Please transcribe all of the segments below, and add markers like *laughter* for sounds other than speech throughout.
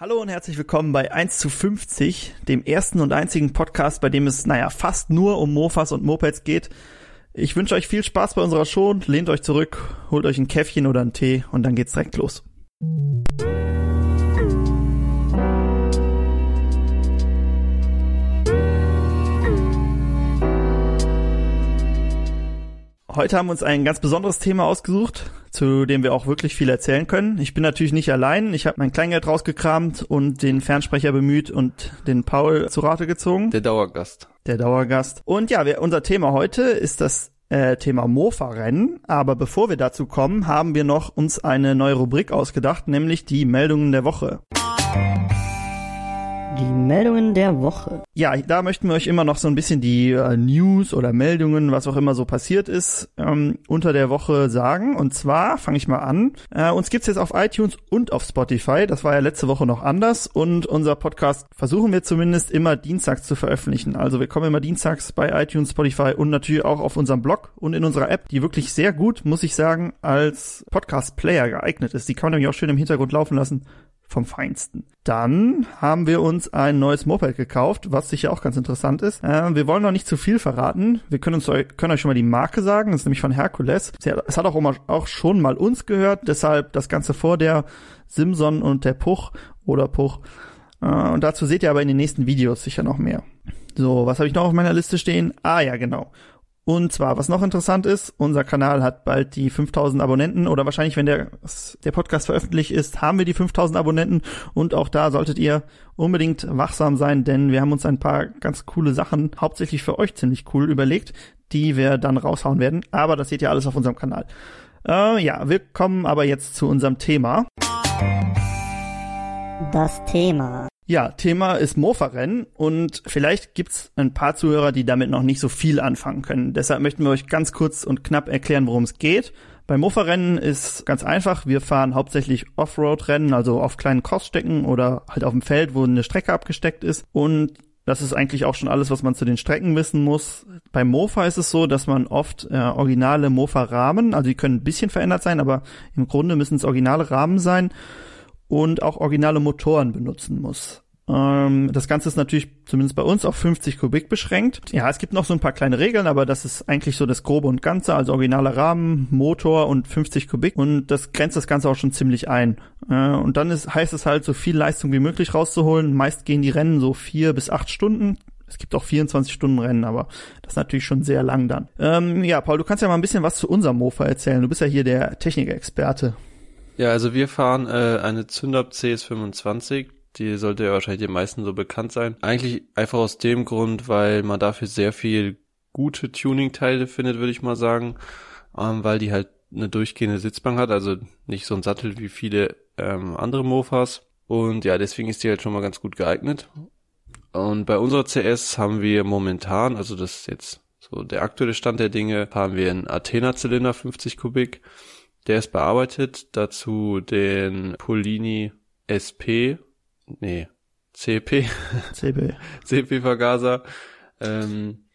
Hallo und herzlich willkommen bei 1 zu 50, dem ersten und einzigen Podcast, bei dem es, naja, fast nur um Mofas und Mopeds geht. Ich wünsche euch viel Spaß bei unserer Show, lehnt euch zurück, holt euch ein Käffchen oder einen Tee und dann geht's direkt los. Heute haben wir uns ein ganz besonderes Thema ausgesucht, zu dem wir auch wirklich viel erzählen können. Ich bin natürlich nicht allein. Ich habe mein Kleingeld rausgekramt und den Fernsprecher bemüht und den Paul zu Rate gezogen. Der Dauergast. Der Dauergast. Und ja, wir, unser Thema heute ist das äh, Thema Mofa-Rennen. Aber bevor wir dazu kommen, haben wir noch uns eine neue Rubrik ausgedacht, nämlich die Meldungen der Woche. Die Meldungen der Woche. Ja, da möchten wir euch immer noch so ein bisschen die äh, News oder Meldungen, was auch immer so passiert ist, ähm, unter der Woche sagen. Und zwar fange ich mal an. Äh, uns gibt's jetzt auf iTunes und auf Spotify. Das war ja letzte Woche noch anders. Und unser Podcast versuchen wir zumindest immer dienstags zu veröffentlichen. Also wir kommen immer dienstags bei iTunes, Spotify und natürlich auch auf unserem Blog und in unserer App, die wirklich sehr gut, muss ich sagen, als Podcast-Player geeignet ist. Die kann man nämlich auch schön im Hintergrund laufen lassen vom Feinsten. Dann haben wir uns ein neues Moped gekauft, was sicher auch ganz interessant ist. Äh, wir wollen noch nicht zu viel verraten. Wir können uns können euch schon mal die Marke sagen. Das ist nämlich von Hercules. Es hat auch, auch schon mal uns gehört. Deshalb das Ganze vor der Simson und der Puch oder Puch. Äh, und dazu seht ihr aber in den nächsten Videos sicher noch mehr. So, was habe ich noch auf meiner Liste stehen? Ah ja, genau. Und zwar, was noch interessant ist, unser Kanal hat bald die 5000 Abonnenten oder wahrscheinlich, wenn der, der Podcast veröffentlicht ist, haben wir die 5000 Abonnenten und auch da solltet ihr unbedingt wachsam sein, denn wir haben uns ein paar ganz coole Sachen, hauptsächlich für euch ziemlich cool überlegt, die wir dann raushauen werden. Aber das seht ihr alles auf unserem Kanal. Äh, ja, wir kommen aber jetzt zu unserem Thema. Das Thema. Ja, Thema ist Mofa-Rennen und vielleicht gibt's ein paar Zuhörer, die damit noch nicht so viel anfangen können. Deshalb möchten wir euch ganz kurz und knapp erklären, worum es geht. Beim Mofa-Rennen ist ganz einfach. Wir fahren hauptsächlich Offroad-Rennen, also auf kleinen Crossstecken oder halt auf dem Feld, wo eine Strecke abgesteckt ist. Und das ist eigentlich auch schon alles, was man zu den Strecken wissen muss. Beim Mofa ist es so, dass man oft äh, originale Mofa-Rahmen, also die können ein bisschen verändert sein, aber im Grunde müssen es originale Rahmen sein und auch originale Motoren benutzen muss. Ähm, das Ganze ist natürlich zumindest bei uns auf 50 Kubik beschränkt. Ja, es gibt noch so ein paar kleine Regeln, aber das ist eigentlich so das Grobe und Ganze, also originaler Rahmen, Motor und 50 Kubik und das grenzt das Ganze auch schon ziemlich ein. Äh, und dann ist, heißt es halt, so viel Leistung wie möglich rauszuholen. Meist gehen die Rennen so vier bis acht Stunden. Es gibt auch 24 Stunden Rennen, aber das ist natürlich schon sehr lang dann. Ähm, ja, Paul, du kannst ja mal ein bisschen was zu unserem Mofa erzählen. Du bist ja hier der Technikexperte. Ja, also wir fahren äh, eine Zündapp CS25. Die sollte ja wahrscheinlich den meisten so bekannt sein. Eigentlich einfach aus dem Grund, weil man dafür sehr viel gute Tuning-Teile findet, würde ich mal sagen. Ähm, weil die halt eine durchgehende Sitzbank hat, also nicht so ein Sattel wie viele ähm, andere Mofas. Und ja, deswegen ist die halt schon mal ganz gut geeignet. Und bei unserer CS haben wir momentan, also das ist jetzt so der aktuelle Stand der Dinge, haben wir einen Athena-Zylinder 50 Kubik der ist bearbeitet. Dazu den Polini SP, nee, CP, CP, *laughs* CP Vergaser ähm,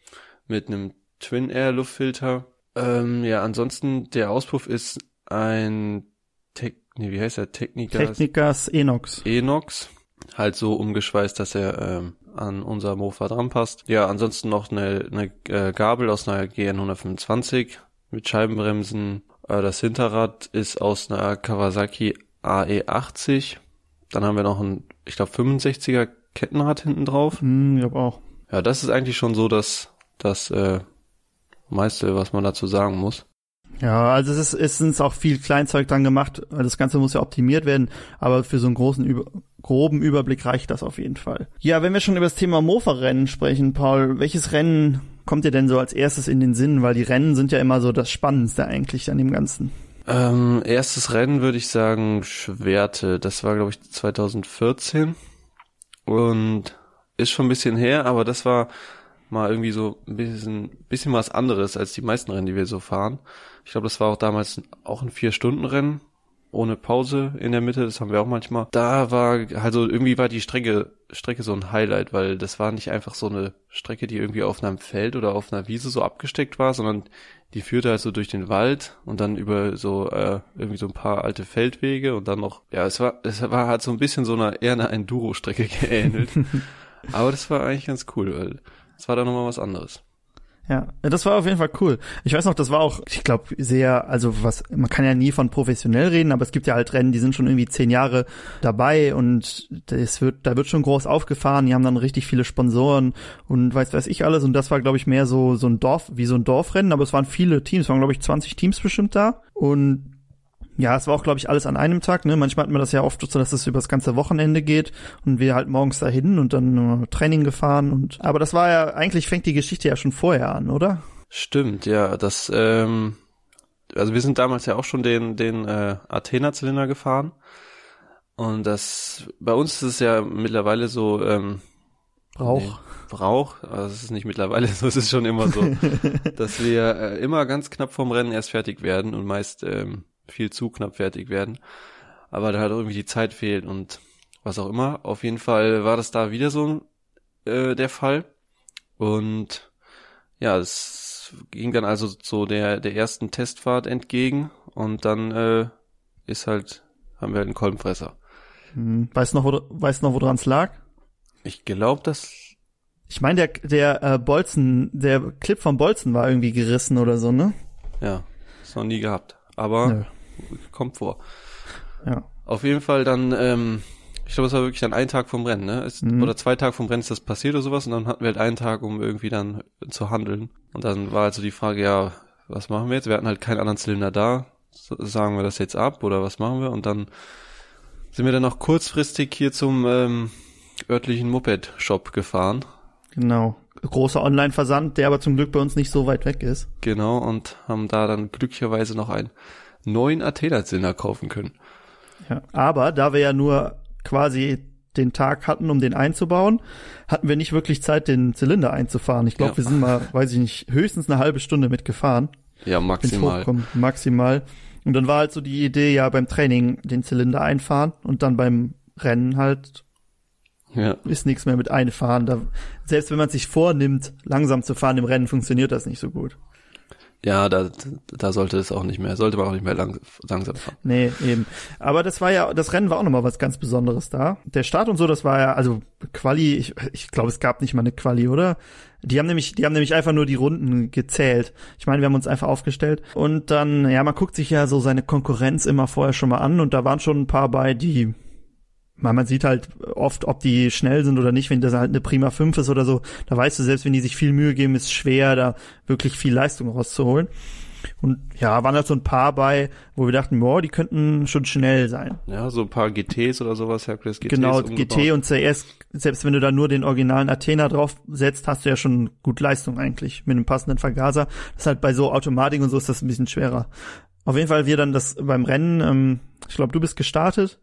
mit einem Twin Air Luftfilter. Ähm, ja, ansonsten der Auspuff ist ein Tech, nee, wie heißt er? Technikas, Technikas Enox. Enox. Halt so umgeschweißt, dass er ähm, an unser Mofa dran passt. Ja, ansonsten noch eine, eine äh, Gabel aus einer GN 125 mit Scheibenbremsen das Hinterrad ist aus einer Kawasaki AE80. Dann haben wir noch ein, ich glaube, 65er Kettenrad hinten drauf. Hm, ich auch. Ja, das ist eigentlich schon so das, das äh, meiste, was man dazu sagen muss. Ja, also es ist, es ist auch viel Kleinzeug dran gemacht, das Ganze muss ja optimiert werden, aber für so einen großen über, groben Überblick reicht das auf jeden Fall. Ja, wenn wir schon über das Thema Mofa-Rennen sprechen, Paul, welches Rennen kommt dir denn so als erstes in den Sinn? Weil die Rennen sind ja immer so das Spannendste eigentlich an dem Ganzen. Ähm, erstes Rennen würde ich sagen Schwerte. Das war, glaube ich, 2014. Und ist schon ein bisschen her, aber das war mal irgendwie so ein bisschen, bisschen was anderes als die meisten Rennen, die wir so fahren. Ich glaube, das war auch damals auch ein Vier-Stunden-Rennen. Ohne Pause in der Mitte, das haben wir auch manchmal. Da war, also irgendwie war die Strecke, Strecke so ein Highlight, weil das war nicht einfach so eine Strecke, die irgendwie auf einem Feld oder auf einer Wiese so abgesteckt war, sondern die führte halt so durch den Wald und dann über so äh, irgendwie so ein paar alte Feldwege und dann noch, ja, es war, es war halt so ein bisschen so einer eher einer Enduro-Strecke *laughs* geähnelt. *laughs* Aber das war eigentlich ganz cool, weil es war da nochmal was anderes. Ja, das war auf jeden Fall cool. Ich weiß noch, das war auch, ich glaube, sehr, also was, man kann ja nie von professionell reden, aber es gibt ja halt Rennen, die sind schon irgendwie zehn Jahre dabei und es wird, da wird schon groß aufgefahren, die haben dann richtig viele Sponsoren und weiß weiß ich alles. Und das war, glaube ich, mehr so, so ein Dorf, wie so ein Dorfrennen, aber es waren viele Teams, es waren, glaube ich, 20 Teams bestimmt da. Und ja, es war auch, glaube ich, alles an einem Tag. Ne? Manchmal hat man das ja oft so, dass es über das ganze Wochenende geht und wir halt morgens dahin und dann äh, Training gefahren. Und aber das war ja eigentlich fängt die Geschichte ja schon vorher an, oder? Stimmt, ja. Das, ähm, also wir sind damals ja auch schon den den äh, Athena-Zylinder gefahren und das bei uns ist es ja mittlerweile so ähm, Brauch. Nee, Brauch, also es ist nicht mittlerweile so, es ist schon immer so, *laughs* dass wir äh, immer ganz knapp vom Rennen erst fertig werden und meist ähm, viel zu knapp fertig werden. Aber da halt irgendwie die Zeit fehlt und was auch immer. Auf jeden Fall war das da wieder so äh, der Fall. Und ja, es ging dann also so der, der ersten Testfahrt entgegen und dann äh, ist halt, haben wir halt einen Kolbenfresser. Hm. Weißt noch, wo, weißt noch, woran es lag? Ich glaube, dass ich meine, der, der äh, Bolzen, der Clip von Bolzen war irgendwie gerissen oder so, ne? Ja, ist noch nie gehabt. Aber Nö. Kommt vor. Ja. Auf jeden Fall dann, ähm, ich glaube, es war wirklich dann ein Tag vom Rennen, ne? Es, mhm. Oder zwei Tage vom Rennen ist das passiert oder sowas und dann hatten wir halt einen Tag, um irgendwie dann zu handeln. Und dann war also die Frage, ja, was machen wir jetzt? Wir hatten halt keinen anderen Zylinder da. Sagen wir das jetzt ab oder was machen wir? Und dann sind wir dann noch kurzfristig hier zum ähm, örtlichen Moped-Shop gefahren. Genau. Großer Online-Versand, der aber zum Glück bei uns nicht so weit weg ist. Genau, und haben da dann glücklicherweise noch einen neuen Athena-Zylinder kaufen können. Ja, aber da wir ja nur quasi den Tag hatten, um den einzubauen, hatten wir nicht wirklich Zeit, den Zylinder einzufahren. Ich glaube, ja. wir sind mal, weiß ich nicht, höchstens eine halbe Stunde mitgefahren. Ja, maximal. Maximal. Und dann war halt so die Idee, ja, beim Training den Zylinder einfahren und dann beim Rennen halt ja. ist nichts mehr mit einfahren. Da, selbst wenn man sich vornimmt, langsam zu fahren im Rennen, funktioniert das nicht so gut. Ja, da, da sollte es auch nicht mehr, sollte man auch nicht mehr lang, langsam fahren. Nee, eben. Aber das war ja, das Rennen war auch nochmal was ganz Besonderes da. Der Start und so, das war ja, also Quali, ich, ich glaube, es gab nicht mal eine Quali, oder? Die haben nämlich, die haben nämlich einfach nur die Runden gezählt. Ich meine, wir haben uns einfach aufgestellt. Und dann, ja, man guckt sich ja so seine Konkurrenz immer vorher schon mal an und da waren schon ein paar bei, die man, man sieht halt oft, ob die schnell sind oder nicht, wenn das halt eine prima 5 ist oder so, da weißt du, selbst wenn die sich viel Mühe geben, ist schwer, da wirklich viel Leistung rauszuholen. Und ja, waren halt so ein paar bei, wo wir dachten, boah, die könnten schon schnell sein. Ja, so ein paar GTs oder sowas, Hercules GTs. Genau, umgebaut. GT und CS, selbst wenn du da nur den originalen Athena drauf setzt, hast du ja schon gut Leistung eigentlich mit einem passenden Vergaser. Das ist halt bei so Automatik und so ist das ein bisschen schwerer. Auf jeden Fall wir dann das beim Rennen, ähm, ich glaube, du bist gestartet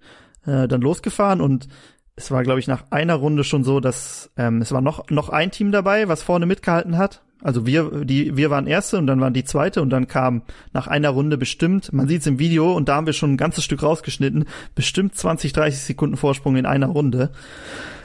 äh, dann losgefahren und es war, glaube ich, nach einer Runde schon so, dass ähm, es war noch noch ein Team dabei, was vorne mitgehalten hat. Also wir, die, wir waren erste und dann waren die zweite und dann kam nach einer Runde bestimmt, man sieht es im Video und da haben wir schon ein ganzes Stück rausgeschnitten, bestimmt 20, 30 Sekunden Vorsprung in einer Runde.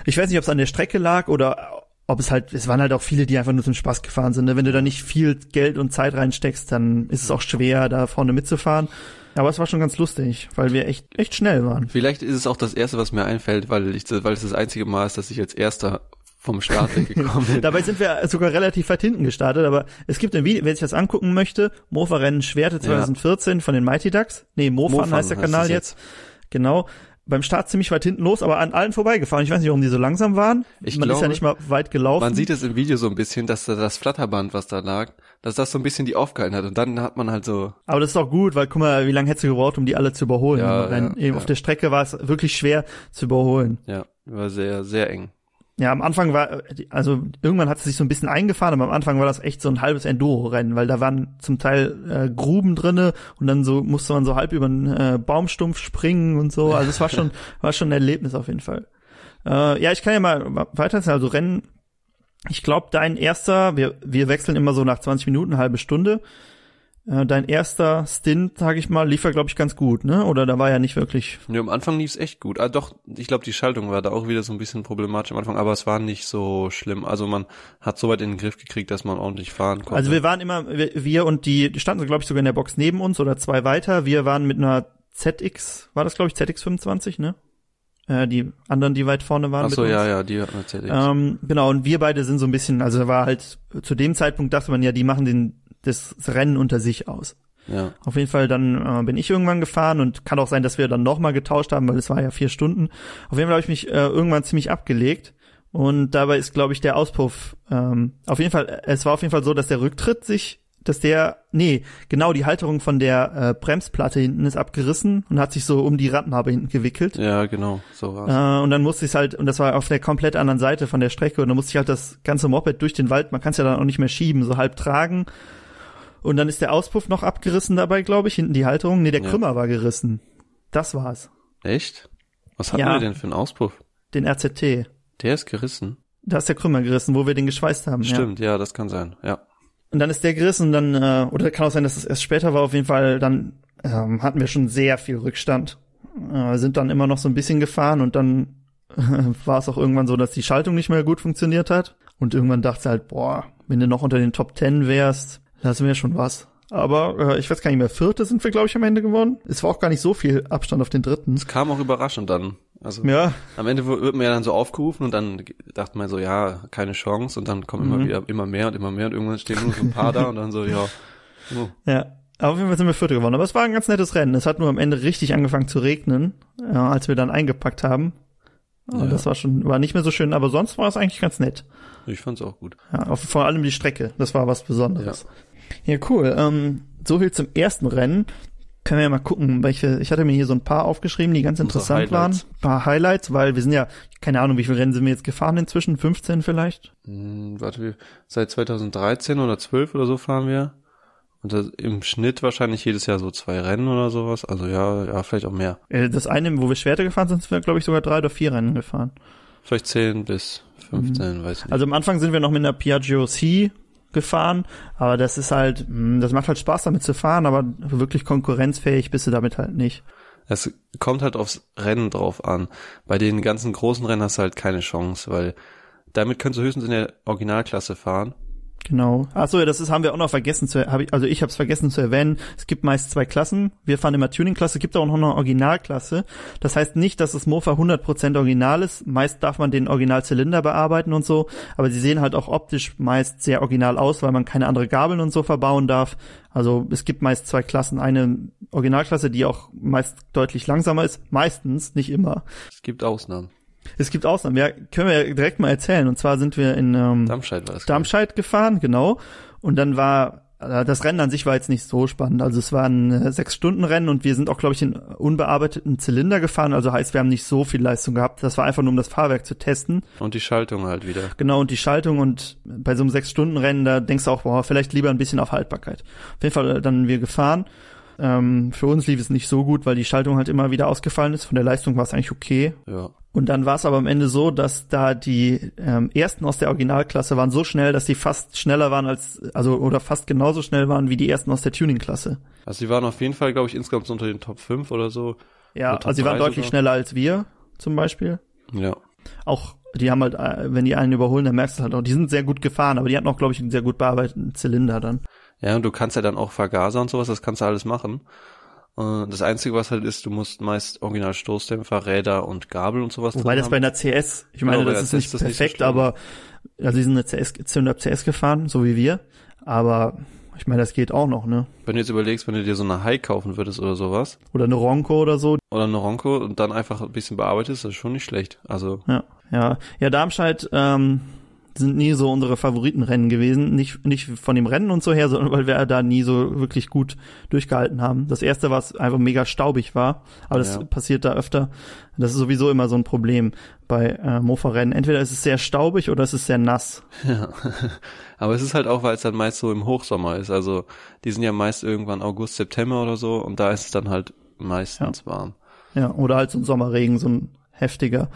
Ich weiß nicht, ob es an der Strecke lag oder ob es halt, es waren halt auch viele, die einfach nur zum Spaß gefahren sind. Ne? Wenn du da nicht viel Geld und Zeit reinsteckst, dann ist es auch schwer, da vorne mitzufahren. Aber es war schon ganz lustig, weil wir echt, echt schnell waren. Vielleicht ist es auch das erste, was mir einfällt, weil ich, weil es das einzige Mal ist, dass ich als erster vom Start *laughs* weggekommen bin. Dabei sind wir sogar relativ weit hinten gestartet, aber es gibt ein Video, wer sich das angucken möchte, Mofa-Rennen Schwerte 2014 ja. von den Mighty Ducks. Nee, Mofan, Mofan heißt der Kanal jetzt. jetzt. Genau beim Start ziemlich weit hinten los, aber an allen vorbeigefahren. Ich weiß nicht, warum die so langsam waren. Ich man glaube, ist ja nicht mal weit gelaufen. Man sieht es im Video so ein bisschen, dass da das Flatterband, was da lag, dass das so ein bisschen die aufgehalten hat. Und dann hat man halt so. Aber das ist auch gut, weil guck mal, wie lange hättest du gebraucht, um die alle zu überholen? Ja, ja, ja. Auf der Strecke war es wirklich schwer zu überholen. Ja, war sehr, sehr eng. Ja, am Anfang war, also irgendwann hat es sich so ein bisschen eingefahren, aber am Anfang war das echt so ein halbes Enduro-Rennen, weil da waren zum Teil äh, Gruben drinne und dann so musste man so halb über einen äh, Baumstumpf springen und so. Also es war schon, *laughs* war schon ein Erlebnis auf jeden Fall. Äh, ja, ich kann ja mal weiter also Rennen. Ich glaube, dein erster, wir, wir wechseln immer so nach 20 Minuten, halbe Stunde. Äh, dein erster Stint, sag ich mal, lief ja, glaube ich, ganz gut, ne? Oder da war ja nicht wirklich. Ja, am Anfang lief's echt gut. Ah, doch, ich glaube, die Schaltung war da auch wieder so ein bisschen problematisch am Anfang, aber es war nicht so schlimm. Also man hat so weit in den Griff gekriegt, dass man ordentlich fahren konnte. Also wir waren immer, wir, wir und die, die standen, glaube ich, sogar in der Box neben uns oder zwei weiter. Wir waren mit einer ZX, war das, glaube ich, ZX25, ne? Äh, die anderen, die weit vorne waren. Ach so, ja, ja, die hatten erzählt. Ähm, genau, und wir beide sind so ein bisschen, also war halt, zu dem Zeitpunkt dachte man ja, die machen den, das Rennen unter sich aus. ja. Auf jeden Fall, dann äh, bin ich irgendwann gefahren und kann auch sein, dass wir dann nochmal getauscht haben, weil es war ja vier Stunden. Auf jeden Fall habe ich mich äh, irgendwann ziemlich abgelegt. Und dabei ist, glaube ich, der Auspuff, ähm, auf jeden Fall, es war auf jeden Fall so, dass der Rücktritt sich, dass der, nee, genau, die Halterung von der äh, Bremsplatte hinten ist abgerissen und hat sich so um die Radnabe hinten gewickelt. Ja, genau, so war's. Äh, und dann musste ich halt, und das war auf der komplett anderen Seite von der Strecke, und dann musste ich halt das ganze Moped durch den Wald, man kann es ja dann auch nicht mehr schieben, so halb tragen. Und dann ist der Auspuff noch abgerissen dabei, glaube ich, hinten die Halterung. Nee, der Ja. Krümmer war gerissen. Das war's. Echt? Was hatten Ja. wir denn für einen Auspuff? Den RZT. Der ist gerissen. Da ist der Krümmer gerissen, wo wir den geschweißt haben. Ja. Stimmt, ja, das kann sein. Ja. Und dann ist der gerissen und dann, äh, oder kann auch sein, dass es erst später war, auf jeden Fall, dann ähm, hatten wir schon sehr viel Rückstand. Äh, sind dann immer noch so ein bisschen gefahren und dann *laughs* war es auch irgendwann so, dass die Schaltung nicht mehr gut funktioniert hat. Und irgendwann dachte halt, boah, wenn du noch unter den Top Ten wärst, das wäre schon was. Aber äh, ich weiß gar nicht mehr, vierte sind wir, glaube ich, am Ende geworden. Es war auch gar nicht so viel Abstand auf den dritten. Es kam auch überraschend dann. Also Ja, am Ende wird man ja dann so aufgerufen und dann dachte man so, ja, keine Chance und dann kommen Mhm. immer wieder immer mehr und immer mehr und irgendwann stehen nur so ein paar da und dann so, ja. Oh. Ja, aber auf jeden Fall sind wir Vierte geworden. Aber es war ein ganz nettes Rennen. Es hat nur am Ende richtig angefangen zu regnen, äh, als wir dann eingepackt haben. Und Ja. das war schon, war nicht mehr so schön, aber sonst war es eigentlich ganz nett. Ich fand's auch gut. Ja, auf, vor allem die Strecke, das war was Besonderes. Ja, cool. Ähm, so viel zum ersten Rennen. Können wir ja mal gucken, welche, ich hatte mir hier so ein paar aufgeschrieben, die ganz Unsere interessant waren. Highlights. Ein paar Highlights, weil wir sind ja, keine Ahnung, wie viele Rennen sind wir jetzt gefahren inzwischen? 15 vielleicht? Hm, warte, seit 2013 oder 12 oder so fahren wir. Und das, im Schnitt wahrscheinlich jedes Jahr so zwei Rennen oder sowas. Also ja, ja, vielleicht auch mehr. Äh, Das eine, wo wir Schwerte gefahren sind, sind wir, glaube ich, sogar drei oder vier Rennen gefahren. Vielleicht 10 bis Mhm. 15, weiß ich nicht. Also am Anfang sind wir noch mit einer Piaggio C gefahren, aber das ist halt, mh, das macht halt Spaß damit zu fahren, aber wirklich konkurrenzfähig bist du damit halt nicht. Es kommt halt aufs Rennen drauf an. Bei den ganzen großen Rennen hast du halt keine Chance, weil damit kannst du höchstens in der Originalklasse fahren. Genau. Achso, ja, das ist, haben wir auch noch vergessen zu, hab ich, also ich habe es vergessen zu erwähnen. Es gibt meist zwei Klassen. Wir fahren immer Tuning-Klasse, gibt auch noch eine Originalklasse. Das heißt nicht, dass das Mofa 100% original ist. Meist darf man den Originalzylinder bearbeiten und so, aber sie sehen halt auch optisch meist sehr original aus, weil man keine andere Gabeln und so verbauen darf. Also es gibt meist zwei Klassen. Eine Originalklasse, die auch meist deutlich langsamer ist. Meistens, nicht immer. Es gibt Ausnahmen. Es gibt Ausnahmen. Ja, können wir ja direkt mal erzählen. Und zwar sind wir in ähm, Darmstadt war das. Darmstadt gefahren, genau. Und dann war äh, das Rennen an sich war jetzt nicht so spannend. Also es war ein äh, sechs Stunden Rennen und wir sind auch, glaube ich, in unbearbeiteten Zylinder gefahren. Also heißt, wir haben nicht so viel Leistung gehabt. Das war einfach nur, um das Fahrwerk zu testen. Und die Schaltung halt wieder. Genau, und die Schaltung und bei so einem sechs Stunden Rennen, da denkst du auch, boah, vielleicht lieber ein bisschen auf Haltbarkeit. Auf jeden Fall äh, dann wir gefahren. Ähm, für uns lief es nicht so gut, weil die Schaltung halt immer wieder ausgefallen ist. Von der Leistung war es eigentlich okay. Ja. Und dann war es aber am Ende so, dass da die ähm, ersten aus der Originalklasse waren so schnell, dass die fast schneller waren als, also oder fast genauso schnell waren wie die ersten aus der Tuning-Klasse. Also die waren auf jeden Fall, glaube ich, insgesamt unter den Top 5 oder so. Ja, Oder also sie waren deutlich sogar. schneller als wir, zum Beispiel. Ja. Auch, die haben halt, äh, wenn die einen überholen, dann merkst du halt auch, die sind sehr gut gefahren, aber die hatten auch, glaube ich, einen sehr gut bearbeiteten Zylinder dann. Ja, und du kannst ja dann auch Vergaser und sowas, das kannst du alles machen. Das Einzige, was halt ist, du musst meist original Stoßdämpfer, Räder und Gabel und sowas Wobei das bei haben. einer CS, ich meine, Genau, bei das ist nicht das nicht so perfekt, aber, also die sind eine CS, Zylinder CS gefahren, so wie wir, aber ich meine, das geht auch noch, ne? Wenn du jetzt überlegst, wenn du dir so eine High kaufen würdest oder sowas, Oder eine Ronco oder so, oder eine Ronco und dann einfach ein bisschen bearbeitest, das ist schon nicht schlecht. Also, Ja, ja, ja, Darmstadt ähm, sind nie so unsere Favoritenrennen gewesen, nicht nicht von dem Rennen und so her, sondern weil wir da nie so wirklich gut durchgehalten haben. Das erste, was einfach mega staubig war, aber das Ja. passiert da öfter. Das ist sowieso immer so ein Problem bei äh, Mofa-Rennen. Entweder ist es sehr staubig oder es ist sehr nass. ja. *laughs* Aber es ist halt auch, weil es dann meist so im Hochsommer ist. Also, die sind ja meist irgendwann August, September oder so und da ist es dann halt meistens warm. Ja, oder halt so ein Sommerregen, so ein heftiger.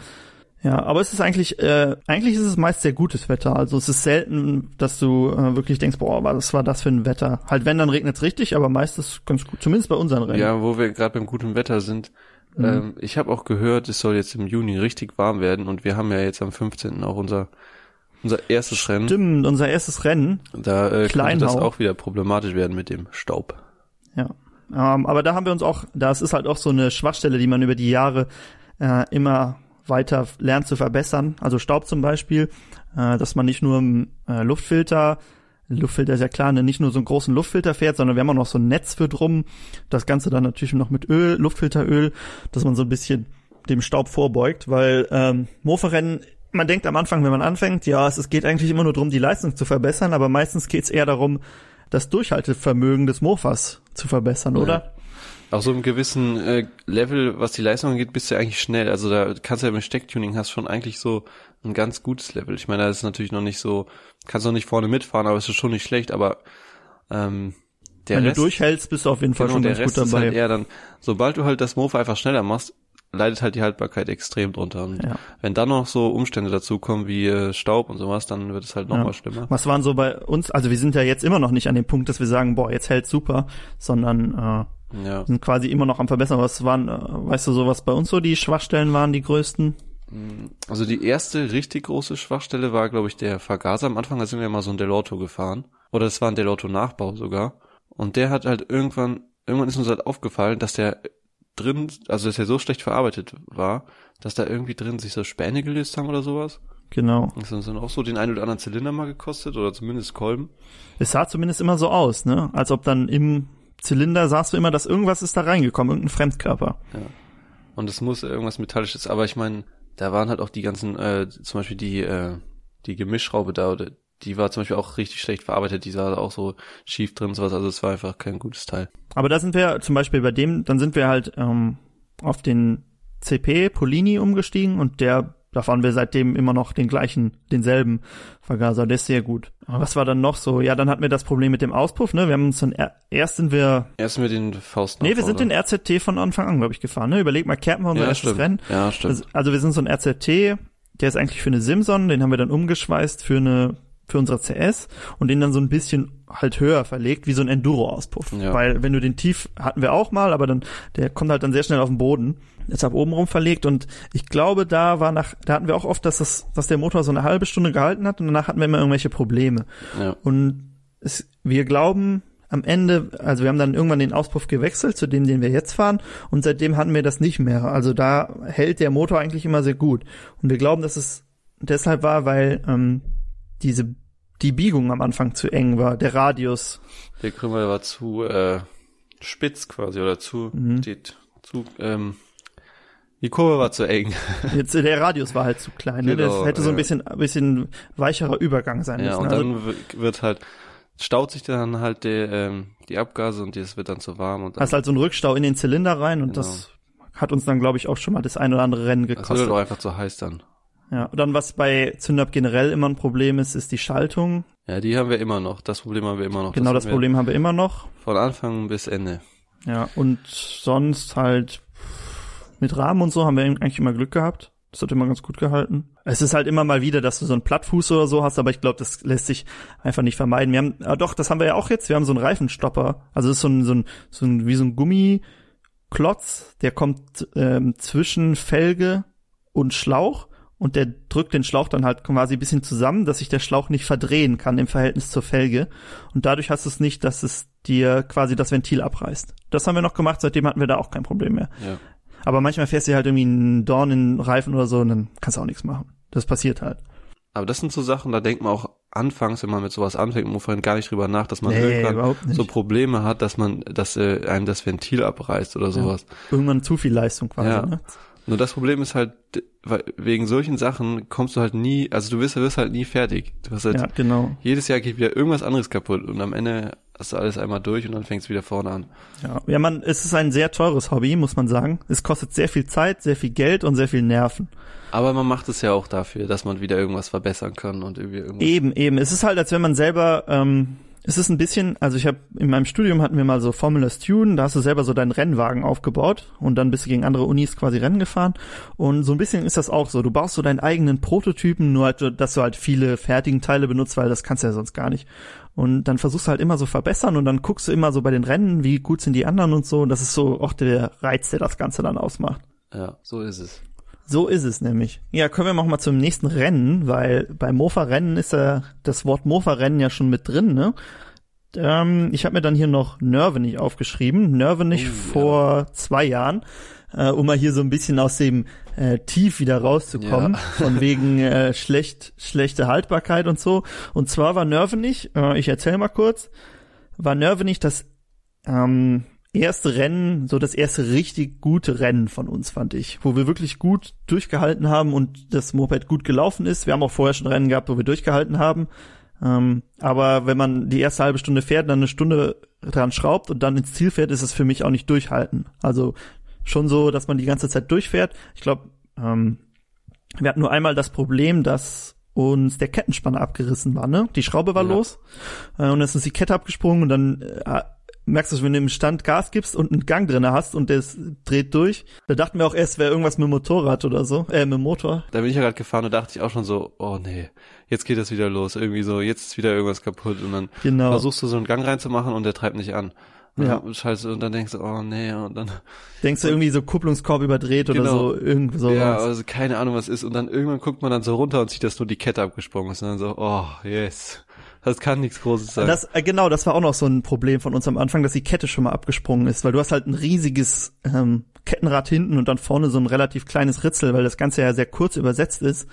Ja, aber es ist eigentlich, äh, eigentlich ist es meist sehr gutes Wetter. Also es ist selten, dass du äh, wirklich denkst, boah, was war das für ein Wetter? Halt, wenn, dann regnet es richtig, aber meistens ganz gut, zumindest bei unseren Rennen. Ja, wo wir gerade beim guten Wetter sind. Mhm. Ähm, ich habe auch gehört, es soll jetzt im Juni richtig warm werden und wir haben ja jetzt am 15. auch unser unser erstes Rennen. Stimmt, unser erstes Rennen. Da äh, könnte das auch wieder problematisch werden mit dem Staub. Ja. Ähm, aber da haben wir uns auch, das ist halt auch so eine Schwachstelle, die man über die Jahre äh, immer weiter lernt zu verbessern. Also Staub zum Beispiel, äh, dass man nicht nur im äh, Luftfilter, Luftfilter ist ja klar, ne, nicht nur so einen großen Luftfilter fährt, sondern wir haben auch noch so ein Netz für drum. Das Ganze dann natürlich noch mit Öl, Luftfilteröl, dass man so ein bisschen dem Staub vorbeugt, weil ähm, Mofa-Rennen man denkt am Anfang, wenn man anfängt, ja, es, es geht eigentlich immer nur darum, die Leistung zu verbessern, aber meistens geht es eher darum, das Durchhaltevermögen des Mofas zu verbessern, oder? Auf so einem gewissen äh, Level, was die Leistung angeht, bist du eigentlich schnell. Also da kannst du ja mit Stecktuning hast schon eigentlich so ein ganz gutes Level. Ich meine, da ist natürlich noch nicht so, kannst noch nicht vorne mitfahren, aber es ist schon nicht schlecht, aber ähm, der Wenn Rest, du durchhältst, bist du auf jeden Fall genau, schon ganz Rest gut dabei. halt eher dann, sobald du halt das Mofa einfach schneller machst, leidet halt die Haltbarkeit extrem drunter. Und Ja. wenn dann noch so Umstände dazukommen wie äh, Staub und sowas, dann wird es halt noch Ja. mal schlimmer. Was waren so bei uns? Also wir sind ja jetzt immer noch nicht an dem Punkt, dass wir sagen, boah, jetzt hält super, sondern äh, Ja. sind quasi immer noch am Verbessern. Was waren, äh, weißt du, so was bei uns so die Schwachstellen waren, die größten? Also die erste richtig große Schwachstelle war, glaube ich, der Vergaser. Am Anfang da sind wir mal so ein Delorto gefahren. Oder es war ein Delorto-Nachbau sogar. Und der hat halt irgendwann, irgendwann ist uns halt aufgefallen, dass der drin, also dass er so schlecht verarbeitet war, dass da irgendwie drin sich so Späne gelöst haben oder sowas. Genau. Das hat dann auch so den einen oder anderen Zylinder mal gekostet oder zumindest Kolben. Es sah zumindest immer so aus, ne? Als ob dann im Zylinder sahst du immer, dass irgendwas ist da reingekommen, irgendein Fremdkörper. Und es muss irgendwas Metallisches, aber ich meine, da waren halt auch die ganzen, äh, zum Beispiel die, äh, die Gemischschraube da, oder die war zum Beispiel auch richtig schlecht verarbeitet, die sah auch so schief drin und sowas, also es war einfach kein gutes Teil. Aber da sind wir zum Beispiel bei dem, dann sind wir halt ähm, auf den CP Polini umgestiegen und der, da fahren wir seitdem immer noch den gleichen, denselben Vergaser, der ist sehr gut. Aber was war dann noch so? Ja, dann hatten wir das Problem mit dem Auspuff, ne? Wir haben uns dann, er- erst sind wir, Erst mit den Faust nee, wir sind den RZT von Anfang an, glaube ich, gefahren, ne? Überleg mal, Kerpen war unser ja, erstes stimmt. Rennen. Ja, stimmt. Also, also wir sind so ein RZT, der ist eigentlich für eine Simson, den haben wir dann umgeschweißt für eine für unsere CS und den dann so ein bisschen halt höher verlegt, wie so ein Enduro-Auspuff. Ja. Weil wenn du den tief hatten wir auch mal, aber dann der kommt halt dann sehr schnell auf den Boden. Deshalb obenrum verlegt und ich glaube, da war nach, da hatten wir auch oft, dass das, dass der Motor so eine halbe Stunde gehalten hat und danach hatten wir immer irgendwelche Probleme. ja. Und es, wir glauben am Ende, also wir haben dann irgendwann den Auspuff gewechselt zu dem, den wir jetzt fahren und seitdem hatten wir das nicht mehr. Also da hält der Motor eigentlich immer sehr gut. Und wir glauben, dass es deshalb war, weil ähm, diese die Biegung am Anfang zu eng war, der Radius. Der Krümmer war zu äh, spitz quasi oder zu, Mhm. die, zu ähm, die Kurve war zu eng. *laughs* Jetzt der Radius war halt zu klein. Ne? Genau, das hätte so ein ja. bisschen ein bisschen weicherer Übergang sein Ja, müssen. und also, dann wird halt, staut sich dann halt die, ähm, die Abgase und das wird dann zu warm und dann, hast halt so einen Rückstau in den Zylinder rein und Genau. das hat uns dann, glaube ich, auch schon mal das ein oder andere Rennen das wird gekostet. auch einfach zu heiß dann. Ja, und dann was bei Zündab generell immer ein Problem ist, ist die Schaltung. Ja, die haben wir immer noch. Das Problem haben wir immer noch. genau das haben wir Problem haben wir immer noch. Von Anfang bis Ende. Ja, und sonst halt mit Rahmen und so haben wir eigentlich immer Glück gehabt. Das hat immer ganz gut gehalten. Es ist halt immer mal wieder, dass du so einen Plattfuß oder so hast, aber ich glaube, das lässt sich einfach nicht vermeiden. Wir haben, ah doch, das haben wir ja auch jetzt. Wir haben so einen Reifenstopper. Also es ist so ein, so ein, so ein wie so ein Gummiklotz, der kommt ähm, zwischen Felge und Schlauch und der drückt den Schlauch dann halt quasi ein bisschen zusammen, dass sich der Schlauch nicht verdrehen kann im Verhältnis zur Felge. Und dadurch hast du es nicht, dass es dir quasi das Ventil abreißt. Das haben wir noch gemacht, seitdem hatten wir da auch kein Problem mehr. Ja. Aber manchmal fährst du halt irgendwie einen Dorn in den Reifen oder so und dann kannst du auch nichts machen. Das passiert halt. Aber das sind so Sachen, da denkt man auch anfangs, wenn man mit sowas anfängt, muss man gar nicht drüber nach, dass man Nee, nicht. so Probleme hat, dass man, dass äh, einem das Ventil abreißt oder sowas. Irgendwann zu viel Leistung quasi. Ja. Ne? Nur das Problem ist halt, weil wegen solchen Sachen kommst du halt nie, also du wirst, wirst halt nie fertig. Du hast halt, ja, genau. jedes Jahr geht wieder irgendwas anderes kaputt und am Ende hast du alles einmal durch und dann fängst du wieder vorne an. Ja, ja, man, es ist ein sehr teures Hobby, muss man sagen. Es kostet sehr viel Zeit, sehr viel Geld und sehr viel Nerven. Aber man macht es ja auch dafür, dass man wieder irgendwas verbessern kann und irgendwie irgendwas. Eben, eben. Es ist halt, als wenn man selber ähm, Es ist ein bisschen, also ich habe in meinem Studium hatten wir mal so Formula Tune, da hast du selber so deinen Rennwagen aufgebaut und dann bist du gegen andere Unis quasi Rennen gefahren und so ein bisschen ist das auch so. Du baust so deinen eigenen Prototypen, nur halt, dass du halt viele fertigen Teile benutzt, weil das kannst du ja sonst gar nicht. Und dann versuchst du halt immer so verbessern und dann guckst du immer so bei den Rennen, wie gut sind die anderen und so. Und das ist so auch der Reiz, der das Ganze dann ausmacht. Ja, so ist es. So ist es nämlich. Ja, können wir noch mal zum nächsten Rennen, weil bei Mofa-Rennen ist ja das Wort Mofa-Rennen ja schon mit drin, ne? Ähm, ich habe mir dann hier noch Nervenich aufgeschrieben. Nervenich Oh, vor ja. zwei Jahren, äh, um mal hier so ein bisschen aus dem äh, Tief wieder rauszukommen, Ja. von wegen *laughs* äh, schlecht, schlechte Haltbarkeit und so. Und zwar war Nervenich, äh, ich erzähle mal kurz, war Nervenich das ähm, erste Rennen, so das erste richtig gute Rennen von uns, fand ich, wo wir wirklich gut durchgehalten haben und das Moped gut gelaufen ist. Wir haben auch vorher schon Rennen gehabt, wo wir durchgehalten haben. Ähm, aber wenn man die erste halbe Stunde fährt, dann eine Stunde dran schraubt und dann ins Ziel fährt, ist es für mich auch nicht durchhalten. Also schon so, dass man die ganze Zeit durchfährt. Ich glaube, ähm, wir hatten nur einmal das Problem, dass uns der Kettenspanner abgerissen war, ne? Die Schraube war Ja. los äh, und dann ist uns die Kette abgesprungen und dann äh, merkst du, wenn du im Stand Gas gibst und einen Gang drinne hast und der dreht durch. Da dachten wir auch erst, wäre irgendwas mit dem Motorrad oder so, äh, mit dem Motor. Da bin ich ja gerade gefahren und dachte ich auch schon so, oh nee, jetzt geht das wieder los. Irgendwie so, jetzt ist wieder irgendwas kaputt und dann Genau. versuchst du so einen Gang reinzumachen und der treibt nicht an. Und Ja. dann du und dann denkst du, oh nee, und dann Denkst du irgendwie so Kupplungskorb überdreht oder Genau. so, irgend so ja, also keine Ahnung, was ist. Und dann irgendwann guckt man dann so runter und sieht, dass nur die Kette abgesprungen ist. Und dann so, oh, yes. Das kann nichts Großes sein. Das, äh, genau, das war auch noch so ein Problem von uns am Anfang, dass die Kette schon mal abgesprungen ist, weil du hast halt ein riesiges ähm, Kettenrad hinten und dann vorne so ein relativ kleines Ritzel, weil das Ganze ja sehr kurz übersetzt ist.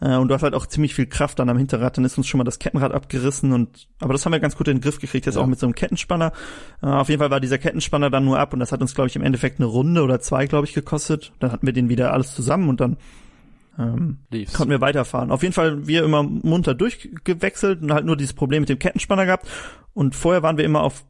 Äh, und du hast halt auch ziemlich viel Kraft dann am Hinterrad, dann ist uns schon mal das Kettenrad abgerissen und aber das haben wir ganz gut in den Griff gekriegt, jetzt Ja. auch mit so einem Kettenspanner. Äh, auf jeden Fall war dieser Kettenspanner dann nur ab und das hat uns, glaube ich, im Endeffekt eine Runde oder zwei, glaube ich, gekostet. Dann hatten wir den wieder alles zusammen und dann ähm, Lief's. konnten wir weiterfahren. Auf jeden Fall wir immer munter durchgewechselt und halt nur dieses Problem mit dem Kettenspanner gehabt. Und vorher waren wir immer auf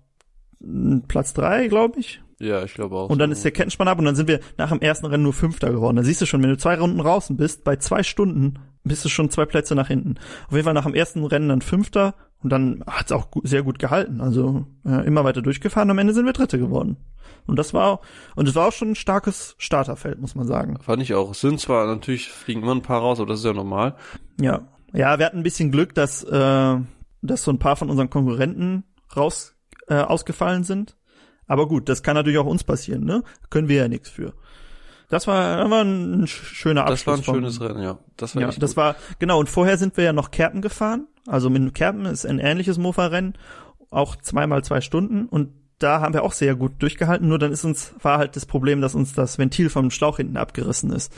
mm, Platz drei, glaube ich. ja, ich glaube auch. Und dann so. ist der Kettenspanner ab und dann sind wir nach dem ersten Rennen nur Fünfter geworden. Da siehst du schon, wenn du zwei Runden draußen bist, bei zwei Stunden bist du schon zwei Plätze nach hinten. Auf jeden Fall nach dem ersten Rennen dann Fünfter und dann hat es auch sehr gut gehalten. Also äh, immer weiter durchgefahren. Am Ende sind wir Dritte geworden. Und das war und es war auch schon ein starkes Starterfeld, muss man sagen. Fand ich auch. Es sind zwar natürlich fliegen immer ein paar raus, aber das ist ja normal. Ja. Ja, wir hatten ein bisschen Glück, dass, äh, dass so ein paar von unseren Konkurrenten raus äh, ausgefallen sind. Aber gut, das kann natürlich auch uns passieren, ne? Können wir ja nichts für. Das war, das war ein sch- schöner Abschluss. Das war ein schönes Rennen, ja. Das war Ja, das gut. war, genau, und vorher sind wir ja noch Kerpen gefahren. Also mit Kerpen ist ein ähnliches Mofa-Rennen. Auch zweimal zwei Stunden. Und da haben wir auch sehr gut durchgehalten. Nur dann ist uns, war halt das Problem, dass uns das Ventil vom Schlauch hinten abgerissen ist.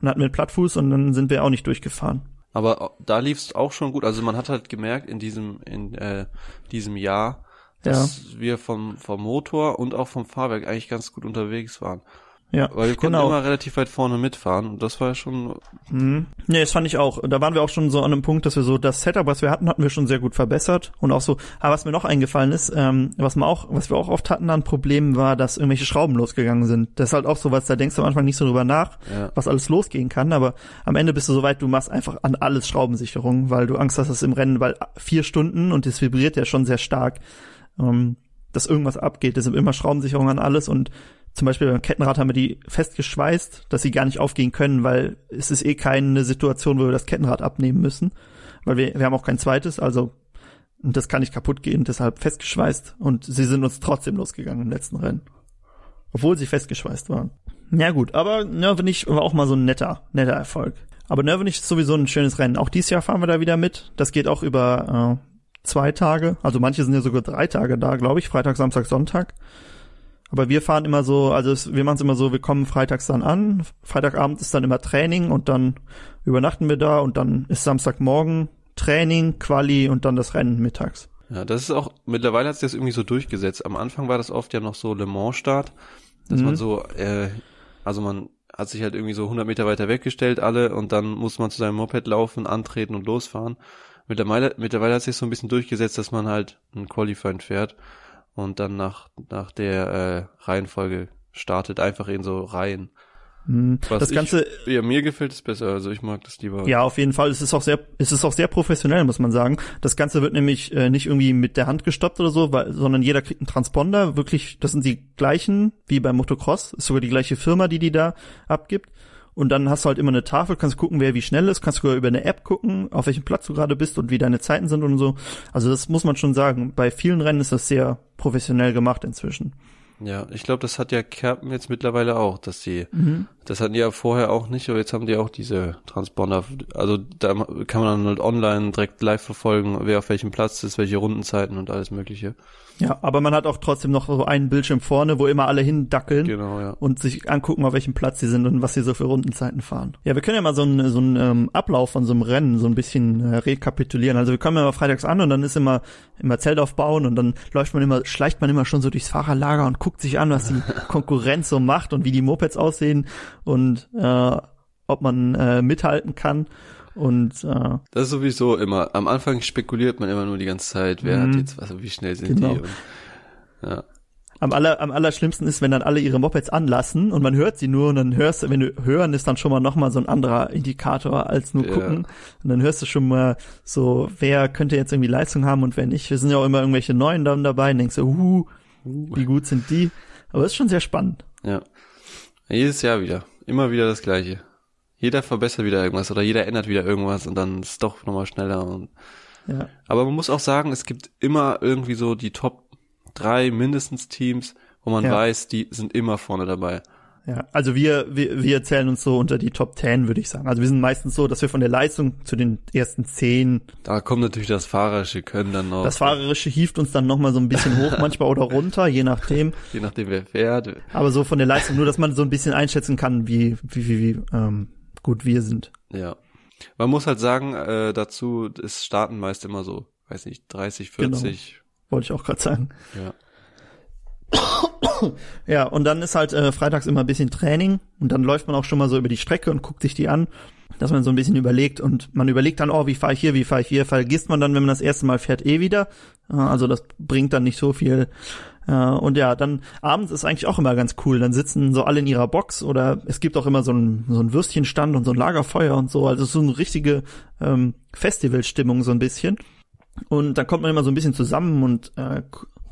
Und hatten wir einen Plattfuß und dann sind wir auch nicht durchgefahren. Aber da lief's auch schon gut. Also man hat halt gemerkt in diesem in äh, diesem Jahr, dass wir vom vom Motor und auch vom Fahrwerk eigentlich ganz gut unterwegs waren. Ja, Weil wir konnten genau. immer relativ weit vorne mitfahren und das war ja schon Mhm. Nee, das fand ich auch. Da waren wir auch schon so an einem Punkt, dass wir so das Setup, was wir hatten, hatten wir schon sehr gut verbessert. Und auch so, aber was mir noch eingefallen ist, ähm, was wir auch, was wir auch oft hatten an Problemen war, dass irgendwelche Schrauben losgegangen sind. Das ist halt auch so was, da denkst du am Anfang nicht so drüber nach, Ja. was alles losgehen kann, aber am Ende bist du so weit, du machst einfach an alles Schraubensicherung, weil du Angst hast, dass im Rennen, weil vier Stunden und das vibriert ja schon sehr stark, ähm, dass irgendwas abgeht. Es sind immer Schraubensicherungen an alles und zum Beispiel beim Kettenrad haben wir die festgeschweißt, dass sie gar nicht aufgehen können, weil es ist eh keine Situation, wo wir das Kettenrad abnehmen müssen, weil wir, wir haben auch kein zweites, also und das kann nicht kaputt gehen, deshalb festgeschweißt und sie sind uns trotzdem losgegangen im letzten Rennen. Obwohl sie festgeschweißt waren. Ja gut, aber Nervenich war auch mal so ein netter, netter Erfolg. Aber Nervenich ist sowieso ein schönes Rennen. Auch dieses Jahr fahren wir da wieder mit. Das geht auch über äh, zwei Tage. Also manche sind ja sogar drei Tage da, glaube ich. Freitag, Samstag, Sonntag. Aber wir fahren immer so, also es, wir machen es immer so, wir kommen freitags dann an, Freitagabend ist dann immer Training und dann übernachten wir da und dann ist Samstagmorgen Training, Quali und dann das Rennen mittags. Ja, das ist auch, mittlerweile hat sich das irgendwie so durchgesetzt. Am Anfang war das oft ja noch so Le Mans-Start, dass Mhm. man so, äh, also man hat sich halt irgendwie so 100 Meter weiter weggestellt, alle, und dann muss man zu seinem Moped laufen, antreten und losfahren. Mittlerweile, mittlerweile hat sich so ein bisschen durchgesetzt, dass man halt ein Qualifying fährt und dann nach, nach der äh, Reihenfolge startet, einfach in so Reihen. Hm, Was das ich- Ganze, Ja, mir gefällt es besser, also ich mag das lieber. ja, auf jeden Fall. Es ist auch sehr, es ist auch sehr professionell, muss man sagen. Das Ganze wird nämlich äh, nicht irgendwie mit der Hand gestoppt oder so, weil, sondern jeder kriegt einen Transponder. Wirklich, das sind die gleichen wie beim Motocross. Ist sogar die gleiche Firma, die die da abgibt. Und dann hast du halt immer eine Tafel, kannst gucken, wer wie schnell ist, kannst sogar über eine App gucken, auf welchem Platz du gerade bist und wie deine Zeiten sind und so. Also das muss man schon sagen. Bei vielen Rennen ist das sehr professionell gemacht inzwischen. Ja, ich glaube, das hat ja Kerpen jetzt mittlerweile auch, dass sie, Mhm. das hatten die ja vorher auch nicht, aber jetzt haben die auch diese Transponder. Also da kann man dann halt online direkt live verfolgen, wer auf welchem Platz ist, welche Rundenzeiten und alles mögliche. Ja, aber man hat auch trotzdem noch so einen Bildschirm vorne, wo immer alle hindackeln. Genau, ja. und sich angucken, auf welchem Platz sie sind und was sie so für Rundenzeiten fahren. Ja, wir können ja mal so einen so einen, ähm, Ablauf von so einem Rennen so ein bisschen äh, rekapitulieren. Also wir kommen ja mal freitags an und dann ist immer immer Zelt aufbauen und dann läuft man immer, schleicht man immer schon so durchs Fahrerlager und guckt sich an, was die *laughs* Konkurrenz so macht und wie die Mopeds aussehen und äh, ob man äh, mithalten kann. Und äh, Das ist sowieso immer, am Anfang spekuliert man immer nur die ganze Zeit, wer Mhm. hat jetzt was, wie schnell sind Genau. die. Und, ja. am, aller, am allerschlimmsten ist, wenn dann alle ihre Mopeds anlassen und man hört sie nur und dann hörst du, wenn du hören, ist dann schon mal nochmal so ein anderer Indikator als nur Ja. gucken. Und dann hörst du schon mal so, wer könnte jetzt irgendwie Leistung haben und wer nicht. Wir sind ja auch immer irgendwelche Neuen dann dabei und denkst so, uh, wie gut sind die? Aber es ist schon sehr spannend. Ja. Jedes Jahr wieder. Immer wieder das Gleiche. Jeder verbessert wieder irgendwas oder jeder ändert wieder irgendwas und dann ist es doch nochmal schneller und Ja. Aber man muss auch sagen, es gibt immer irgendwie so die Top drei mindestens Teams, wo man Ja. weiß, die sind immer vorne dabei. Ja, also wir, wir, wir zählen uns so unter die Top 10, würde ich sagen. Also wir sind meistens so, dass wir von der Leistung zu den ersten zehn, Da kommt natürlich das fahrerische Können dann noch. das Fahrerische hieft uns dann nochmal so ein bisschen hoch, *laughs* manchmal oder runter, je nachdem. Je nachdem wer fährt. Aber so von der Leistung, nur dass man so ein bisschen einschätzen kann, wie, wie, wie, wie ähm, gut wir sind. Ja. Man muss halt sagen, äh, dazu, es starten meist immer so, weiß nicht, 30, 40. Wollte ich auch gerade sagen. Ja. Ja, und dann ist halt äh, freitags immer ein bisschen Training und dann läuft man auch schon mal so über die Strecke und guckt sich die an, dass man so ein bisschen überlegt und man überlegt dann, oh, wie fahre ich hier, wie fahre ich hier, vergisst man dann, wenn man das erste Mal fährt, eh wieder. Also das bringt dann nicht so viel. Und ja, dann abends ist eigentlich auch immer ganz cool. Dann sitzen so alle in ihrer Box oder es gibt auch immer so ein, so ein Würstchenstand und so ein Lagerfeuer und so. Also so eine richtige ähm, Festivalstimmung so ein bisschen. Und dann kommt man immer so ein bisschen zusammen und äh,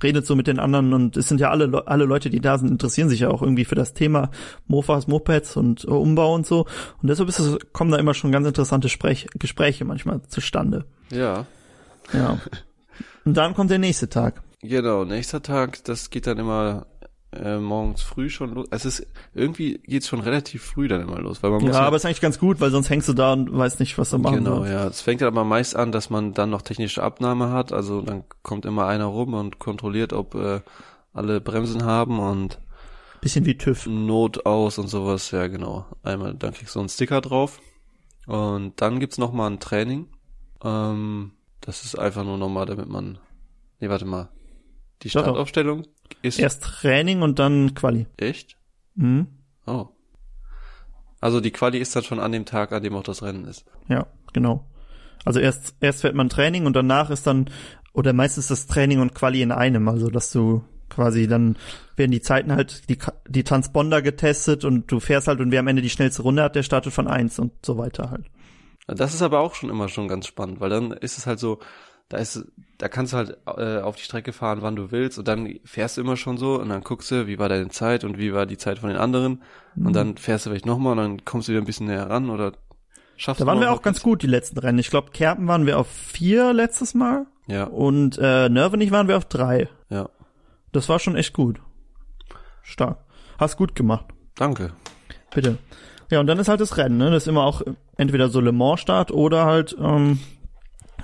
redet so mit den anderen und es sind ja alle, Le- alle Leute, die da sind, interessieren sich ja auch irgendwie für das Thema Mofas, Mopeds und äh, Umbau und so. Und deshalb ist es, kommen da immer schon ganz interessante Sprech Gespräche manchmal zustande. Ja. Ja. Und dann kommt der nächste Tag. Genau, nächster Tag, das geht dann immer äh, morgens früh schon los. Es ist, irgendwie geht's schon relativ früh dann immer los, weil man muss Ja, aber ist eigentlich ganz gut, weil sonst hängst du da und weißt nicht, was du machen Genau, sollst. ja. Es fängt aber meist an, dass man dann noch technische Abnahme hat. Also dann kommt immer einer rum und kontrolliert, ob äh, alle Bremsen haben und Bisschen wie TÜV. Not aus und sowas. Ja, genau. Einmal, dann kriegst du einen Sticker drauf. Und dann gibt's noch mal ein Training. Ähm, das ist einfach nur nochmal, damit man. Nee, warte mal. Die. Startaufstellung ist Erst Training und dann Quali. echt? Mhm. Oh. Also die Quali ist dann schon an dem Tag, an dem auch das Rennen ist. Ja, genau. Also erst, erst fährt man Training und danach ist dann, oder meistens das Training und Quali in einem, also dass du quasi dann werden die Zeiten halt, die, die Transponder getestet und du fährst halt und wer am Ende die schnellste Runde hat, der startet von eins und so weiter halt. Das ist aber auch schon immer schon ganz spannend, weil dann ist es halt so, da ist, da kannst du halt äh, auf die Strecke fahren, wann du willst, und dann fährst du immer schon so, und dann guckst du, wie war deine Zeit und wie war die Zeit von den anderen, Mhm. und dann fährst du vielleicht nochmal, und dann kommst du wieder ein bisschen näher ran oder schaffst Da du waren wir auch ganz gut, die letzten Rennen. Ich glaube, Kerpen waren wir auf vier letztes Mal Ja, und äh, Nervenich waren wir auf drei. ja. Das war schon echt gut. Stark. Hast gut gemacht. Danke. Bitte. Ja, und dann ist halt das Rennen, ne? Das ist immer auch entweder so Le Mans Start oder halt ähm,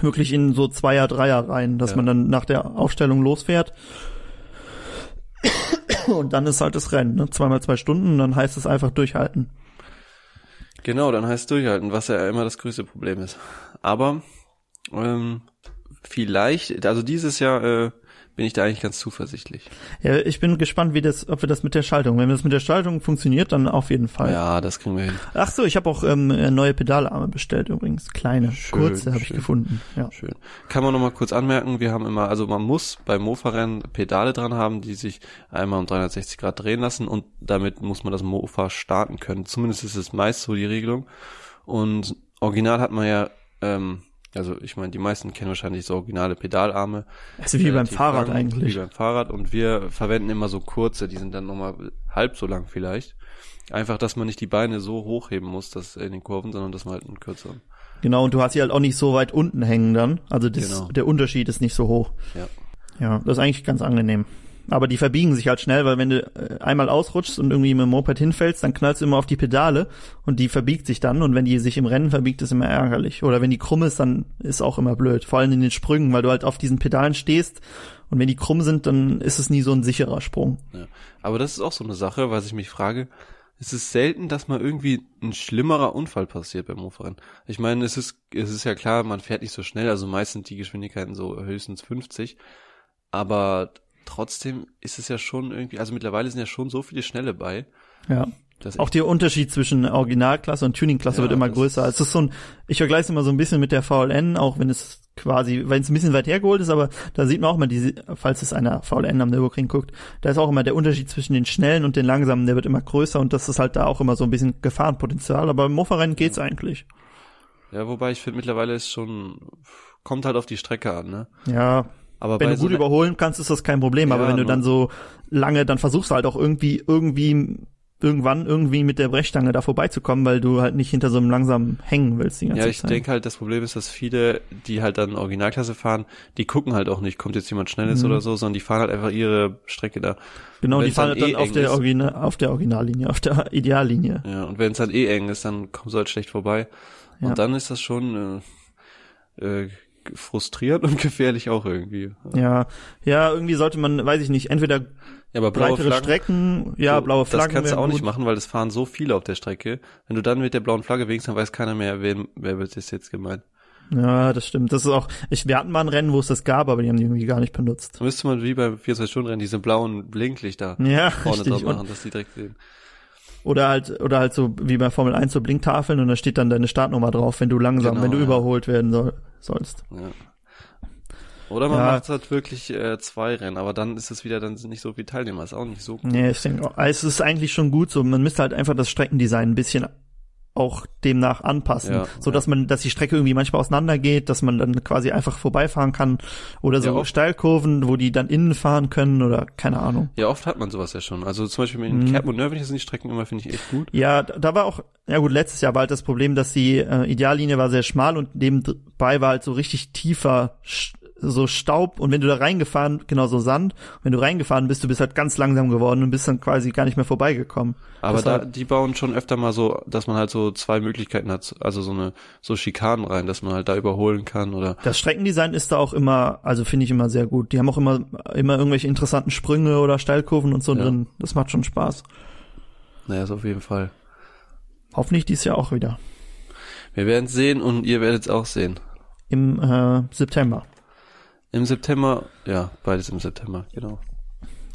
wirklich in so Zweier, Dreier rein, dass Ja. man dann nach der Aufstellung losfährt. Und dann ist halt das Rennen, ne? Zweimal zwei Stunden, und dann heißt es einfach durchhalten. Genau, dann heißt durchhalten, was ja immer das größte Problem ist. Aber ähm, vielleicht, also dieses Jahr äh, bin ich da eigentlich ganz zuversichtlich. Ja, ich bin gespannt, wie das, ob wir das mit der Schaltung, wenn das mit der Schaltung funktioniert, dann auf jeden Fall. Ja, das kriegen wir hin. Ach so, ich habe auch ähm, neue Pedalarme bestellt übrigens, kleine, Schön, kurze habe ich gefunden. Ja. Schön. Kann man noch mal kurz anmerken, wir haben immer, also man muss beim Mofa-Rennen Pedale dran haben, die sich einmal um 360 Grad drehen lassen und damit muss man das Mofa starten können. Zumindest ist es meist so die Regelung. Und original hat man ja, ähm, also ich meine, die meisten kennen wahrscheinlich so originale Pedalarme. Also wie beim Relativ Fahrrad lang, eigentlich. Wie beim Fahrrad und wir verwenden immer so kurze, die sind dann nochmal halb so lang vielleicht. Einfach, dass man nicht die Beine so hochheben muss, dass in den Kurven, sondern dass man halt einen kürzeren. Genau, und du hast sie halt auch nicht so weit unten hängen dann. Also das, Genau. der Unterschied ist nicht so hoch. Ja. Ja, das ist eigentlich ganz angenehm. Aber die verbiegen sich halt schnell, weil wenn du äh, einmal ausrutschst und irgendwie mit dem Moped hinfällst, dann knallst du immer auf die Pedale und die verbiegt sich dann und wenn die sich im Rennen verbiegt, ist immer ärgerlich. Oder wenn die krumm ist, dann ist auch immer blöd. Vor allem in den Sprüngen, weil du halt auf diesen Pedalen stehst und wenn die krumm sind, dann ist es nie so ein sicherer Sprung. Ja. Aber das ist auch so eine Sache, was ich mich frage. Es ist selten, dass mal irgendwie ein schlimmerer Unfall passiert beim Mofa-Rennen. Ich meine, es ist, es ist ja klar, man fährt nicht so schnell, also meist sind die Geschwindigkeiten so höchstens 50. Aber trotzdem ist es ja schon irgendwie, also mittlerweile sind ja schon so viele Schnelle bei. Ja. Auch der Unterschied zwischen Originalklasse und Tuningklasse Ja, wird immer größer. Es ist so ein, ich vergleiche es immer so ein bisschen mit der VLN, auch wenn es quasi, wenn es ein bisschen weit hergeholt ist, aber da sieht man auch immer diese, falls es einer VLN am Nürburgring guckt, da ist auch immer der Unterschied zwischen den schnellen und den langsamen, der wird immer größer und das ist halt da auch immer so ein bisschen Gefahrenpotenzial, aber im Mofa-Rennen geht's eigentlich. ja, wobei ich finde, mittlerweile ist schon, kommt halt auf die Strecke an, ne? Ja, Aber wenn du so gut überholen kannst, ist das kein Problem, aber Ja, wenn du dann so lange, dann versuchst du halt auch irgendwie, irgendwie, irgendwann irgendwie mit der Brechstange da vorbeizukommen, weil du halt nicht hinter so einem langsamen hängen willst die ganze Ja, ich denke halt, das Problem ist, dass viele, die halt dann Originalklasse fahren, die gucken halt auch nicht, kommt jetzt jemand Schnelles Mhm. oder so, sondern die fahren halt einfach ihre Strecke da. Genau, die fahren dann dann eh auf eng der, ist- Original, auf der Originallinie, auf der Ideallinie. Ja, und wenn es dann eh eng ist, dann kommst du halt schlecht vorbei. Ja. Und dann ist das schon äh, äh, frustrierend und *laughs* gefährlich auch irgendwie. Ja, ja, irgendwie sollte man, weiß ich nicht, entweder Ja, aber blaue breitere Flaggen, Strecken, ja, so, blaue Flaggen. Das kannst du auch nicht gut. machen, weil es fahren so viele auf der Strecke. Wenn du dann mit der blauen Flagge winkst, dann weiß keiner mehr, wen, wer wird das jetzt gemeint. Ja, das stimmt. Das ist auch, ich, wir hatten mal ein Rennen, wo es das gab, aber die haben die irgendwie gar nicht benutzt. Da müsste man wie beim 24-Stunden-Rennen diese blauen Blinklichter Ja, vorne richtig. drauf machen, Und, dass die direkt sehen. Oder halt, oder halt so wie bei Formel 1 so Blinktafeln und da steht dann deine Startnummer drauf, wenn du langsam, Genau, wenn du ja. überholt werden soll, sollst. Ja. Oder man Ja. macht halt wirklich äh, zwei Rennen, aber dann ist es wieder, dann sind nicht so viele Teilnehmer, ist auch nicht so gut. Nee, ich denke, auch, es ist eigentlich schon gut so. Man müsste halt einfach das Streckendesign ein bisschen auch demnach anpassen, Ja, so dass man, dass die Strecke irgendwie manchmal auseinandergeht, dass man dann quasi einfach vorbeifahren kann oder so Ja, Steilkurven, wo die dann innen fahren können oder keine Ahnung. Ja, oft hat man sowas ja schon. Also zum Beispiel in Mhm. Cap und Nürnberg sind die Strecken immer, finde ich, echt gut. Ja, da da war auch, ja gut, letztes Jahr war halt das Problem, dass die äh, Ideallinie war sehr schmal und nebenbei war halt so richtig tiefer Sch- so Staub und wenn du da reingefahren, genau so Sand, wenn du reingefahren bist, du bist halt ganz langsam geworden und bist dann quasi gar nicht mehr vorbeigekommen. Aber Das da, die bauen schon öfter mal so, dass man halt so zwei Möglichkeiten hat, also so eine, so Schikanen rein, dass man halt da überholen kann oder, Das Streckendesign ist da auch immer, also finde ich immer sehr gut. Die haben auch immer, immer irgendwelche interessanten Sprünge oder Steilkurven und so Ja. drin. Das macht schon Spaß. naja, ist auf jeden Fall. Hoffentlich dies Jahr auch wieder. Wir werden sehen und ihr werdet es auch sehen. Im äh, September. Im September, ja, beides im September, genau.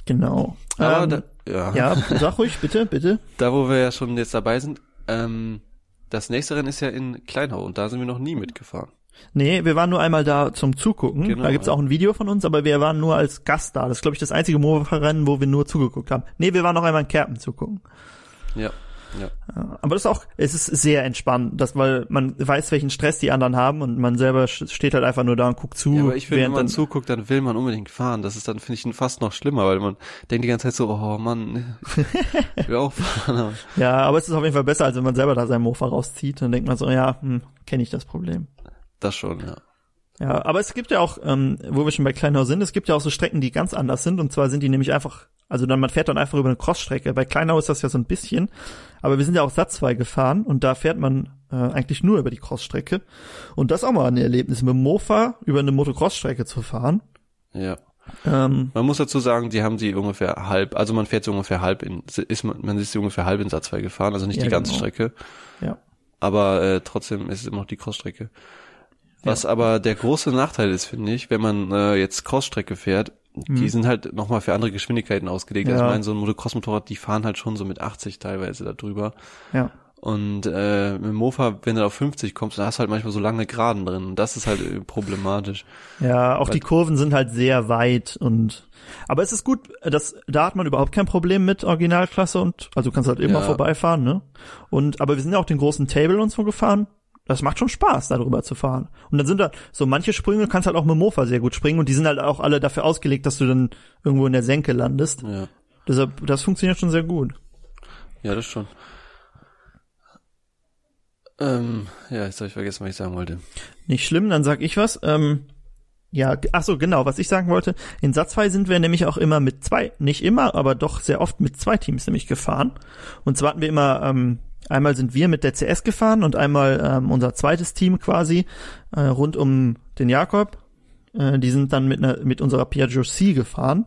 Genau. Aber ähm, da, ja, ja, sag ruhig, bitte, bitte. *laughs* da wo wir ja schon jetzt dabei sind, ähm, das nächste Rennen ist ja in Kleinhau und da sind wir noch nie mitgefahren. Nee, wir waren nur einmal da zum Zugucken. Genau, da gibt's ja. auch ein Video von uns, aber wir waren nur als Gast da. Das ist, glaube ich, das einzige Mofa-Rennen, wo wir nur zugeguckt haben. Nee, wir waren noch einmal in Kerpen zugucken. Ja, ja. Ja, aber das ist auch, es ist sehr entspannt, das, weil man weiß, welchen Stress die anderen haben und man selber steht halt einfach nur da und guckt zu. Ja, aber ich finde, wenn man dann, zuguckt, dann will man unbedingt fahren. Das ist dann, finde ich, fast noch schlimmer, weil man denkt die ganze Zeit so, oh Mann, *laughs* ich will auch fahren. *laughs* Ja, aber es ist auf jeden Fall besser, als wenn man selber da sein Mofa rauszieht. Dann denkt man so, ja, hm, kenne ich das Problem. das schon, ja. Ja, aber es gibt ja auch, ähm, wo wir schon bei Kleinau sind, es gibt ja auch so Strecken, die ganz anders sind. Und zwar sind die nämlich einfach, also dann man fährt dann einfach über eine Crossstrecke. Bei Kleinau ist das ja so ein bisschen, aber wir sind ja auch satzfrei gefahren und da fährt man äh, eigentlich nur über die Crossstrecke. Und das auch mal ein Erlebnis, mit dem Mofa über eine Motocross-Strecke zu fahren. Ja. Ähm, Man muss dazu sagen, die haben sie ungefähr halb, also man fährt sie ungefähr halb in, ist man, man ist sie ungefähr halb in Satzfrei gefahren, also nicht Ja, die ganze genau. Strecke. Ja. Aber äh, trotzdem ist es immer noch die Crossstrecke. Was aber der große Nachteil ist, finde ich, wenn man äh, jetzt Crossstrecke fährt, die sind halt nochmal für andere Geschwindigkeiten ausgelegt. Also Ja. ich meine, so ein Motocross-Motorrad, die fahren halt schon so mit 80 teilweise da drüber. Ja. Und äh, mit dem Mofa, wenn du auf 50 kommst, dann hast du halt manchmal so lange Geraden drin. Und das ist halt äh, problematisch. Ja, auch Weil- die Kurven sind halt sehr weit und aber es ist gut, dass da hat man überhaupt kein Problem mit Originalklasse und also du kannst halt immer Ja. vorbeifahren, ne? Und aber wir sind ja auch den großen Table und so gefahren. Das macht schon Spaß, darüber zu fahren. Und dann sind da so manche Sprünge kannst halt auch mit Mofa sehr gut springen und die sind halt auch alle dafür ausgelegt, dass du dann irgendwo in der Senke landest. Ja, Deshalb, das funktioniert schon sehr gut. ja das schon. Ähm, ja, jetzt habe ich vergessen, was ich sagen wollte. Nicht schlimm, dann sag ich was. Ähm, ja, ach so, genau, was ich sagen wollte. In Satzfrei sind wir nämlich auch immer mit zwei, nicht immer, aber doch sehr oft mit zwei Teams nämlich gefahren. Und zwar hatten wir immer, ähm, einmal sind wir mit der CS gefahren und einmal ähm, unser zweites Team quasi äh, rund um den Jakob. Äh, die sind dann mit, einer, mit unserer Piaggio C gefahren.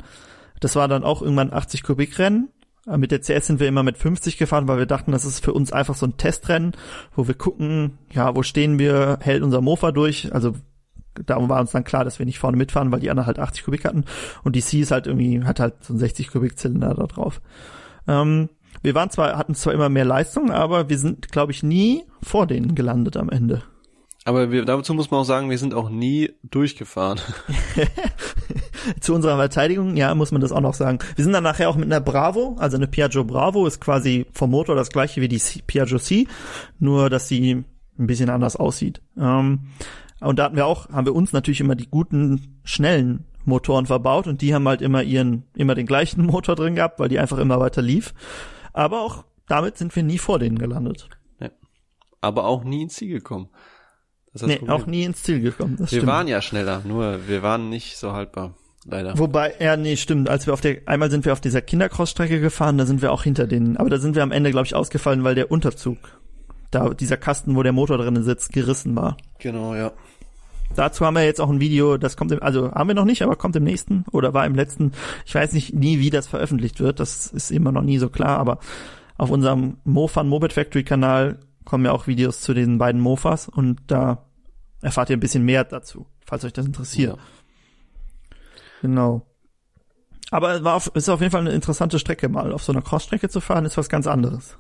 Das war dann auch irgendwann 80 Kubik Rennen. Äh, Mit der CS sind wir immer mit 50 gefahren, weil wir dachten, das ist für uns einfach so ein Testrennen, wo wir gucken, ja, wo stehen wir, hält unser Mofa durch, also darum war uns dann klar, dass wir nicht vorne mitfahren, weil die anderen halt 80 Kubik hatten und die C ist halt irgendwie, hat halt so einen 60 Kubik Zylinder da drauf. Ähm, wir waren zwar, hatten zwar immer mehr Leistung, aber wir sind, glaube ich, nie vor denen gelandet am Ende. Aber wir, dazu muss man auch sagen, wir sind auch nie durchgefahren. *laughs* *laughs* Zu unserer Verteidigung, ja, muss man das auch noch sagen. Wir sind dann nachher auch mit einer Bravo, also eine Piaggio Bravo ist quasi vom Motor das gleiche wie die Piaggio C, nur dass sie ein bisschen anders aussieht. Ähm, und da hatten wir auch, haben wir uns natürlich immer die guten, schnellen Motoren verbaut und die haben halt immer ihren, immer den gleichen *laughs* Motor drin gehabt, weil die einfach immer weiter lief. Aber auch damit sind wir nie vor denen gelandet. Aber auch nie ins Ziel gekommen. Das Nee, Problem. auch nie ins Ziel gekommen. Wir stimmt. waren ja schneller, nur wir waren nicht so haltbar. Leider. Wobei, ja, nee, stimmt. Als wir auf der, einmal sind wir auf dieser Kindercross-Strecke gefahren, da sind wir auch hinter denen. Aber da sind wir am Ende, glaube ich, ausgefallen, weil der Unterzug, da, dieser Kasten, wo der Motor drinnen sitzt, gerissen war. Genau, ja. Dazu haben wir jetzt auch ein Video, das kommt im, also haben wir noch nicht, aber kommt im nächsten oder war im letzten. Ich weiß nicht nie, wie das veröffentlicht wird. Das ist immer noch nie so klar, aber auf unserem Mofan Moped Factory Kanal kommen ja auch Videos zu den beiden Mofas und da erfahrt ihr ein bisschen mehr dazu, falls euch das interessiert. Ja. Genau. Aber es war auf, ist auf jeden Fall eine interessante Strecke mal. Auf so einer Crossstrecke zu fahren, ist was ganz anderes.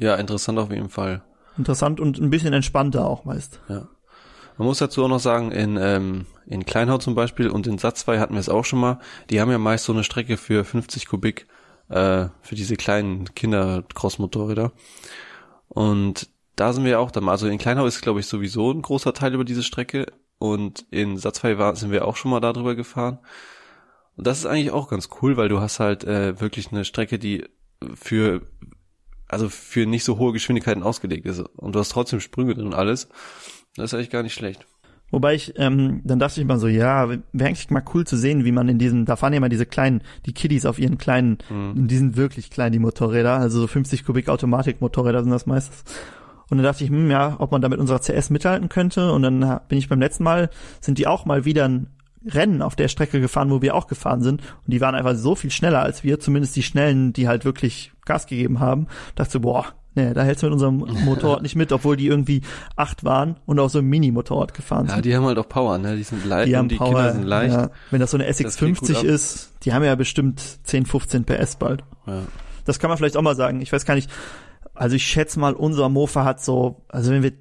Ja, interessant auf jeden Fall. Interessant und ein bisschen entspannter auch meist. Ja. Man muss dazu auch noch sagen, in, ähm, in Kleinhau zum Beispiel und in Satz 2 hatten wir es auch schon mal, die haben ja meist so eine Strecke für 50 Kubik, äh, für diese kleinen Kinder-Cross-Motorräder. Und da sind wir auch dann mal, also in Kleinhau ist, glaube ich, sowieso ein großer Teil über diese Strecke und in Satz 2 war, sind wir auch schon mal darüber gefahren. Und das ist eigentlich auch ganz cool, weil du hast halt äh, wirklich eine Strecke, die für also für nicht so hohe Geschwindigkeiten ausgelegt ist. Und du hast trotzdem Sprünge drin und alles. Das ist eigentlich gar nicht schlecht. Wobei ich, ähm, dann dachte ich mal so, ja, wäre eigentlich mal cool zu sehen, wie man in diesen, da fahren ja mal diese kleinen, die Kiddies auf ihren kleinen, Mhm. die sind wirklich klein, die Motorräder, also so 50 Kubik Automatik-Motorräder sind das meistens. Und dann dachte ich, hm, ja, ob man da mit unserer CS mithalten könnte. Und dann bin ich beim letzten Mal, sind die auch mal wieder ein Rennen auf der Strecke gefahren, wo wir auch gefahren sind. Und die waren einfach so viel schneller als wir, zumindest die Schnellen, die halt wirklich Gas gegeben haben. Dachte so, boah, nee, da hältst du mit unserem *laughs* Motorrad nicht mit, obwohl die irgendwie acht waren und auf so einem Mini-Motorrad gefahren Ja, sind. die haben halt auch Power, ne? Die sind leicht Die haben und die Power, Kinder sind leicht. Ja, wenn das so eine geht gut SX50 ab. ist, die haben ja bestimmt 10, 15 PS bald. Ja. Das kann man vielleicht auch mal sagen. Ich weiß gar nicht. Also ich schätze mal, unser Mofa hat so, also wenn wir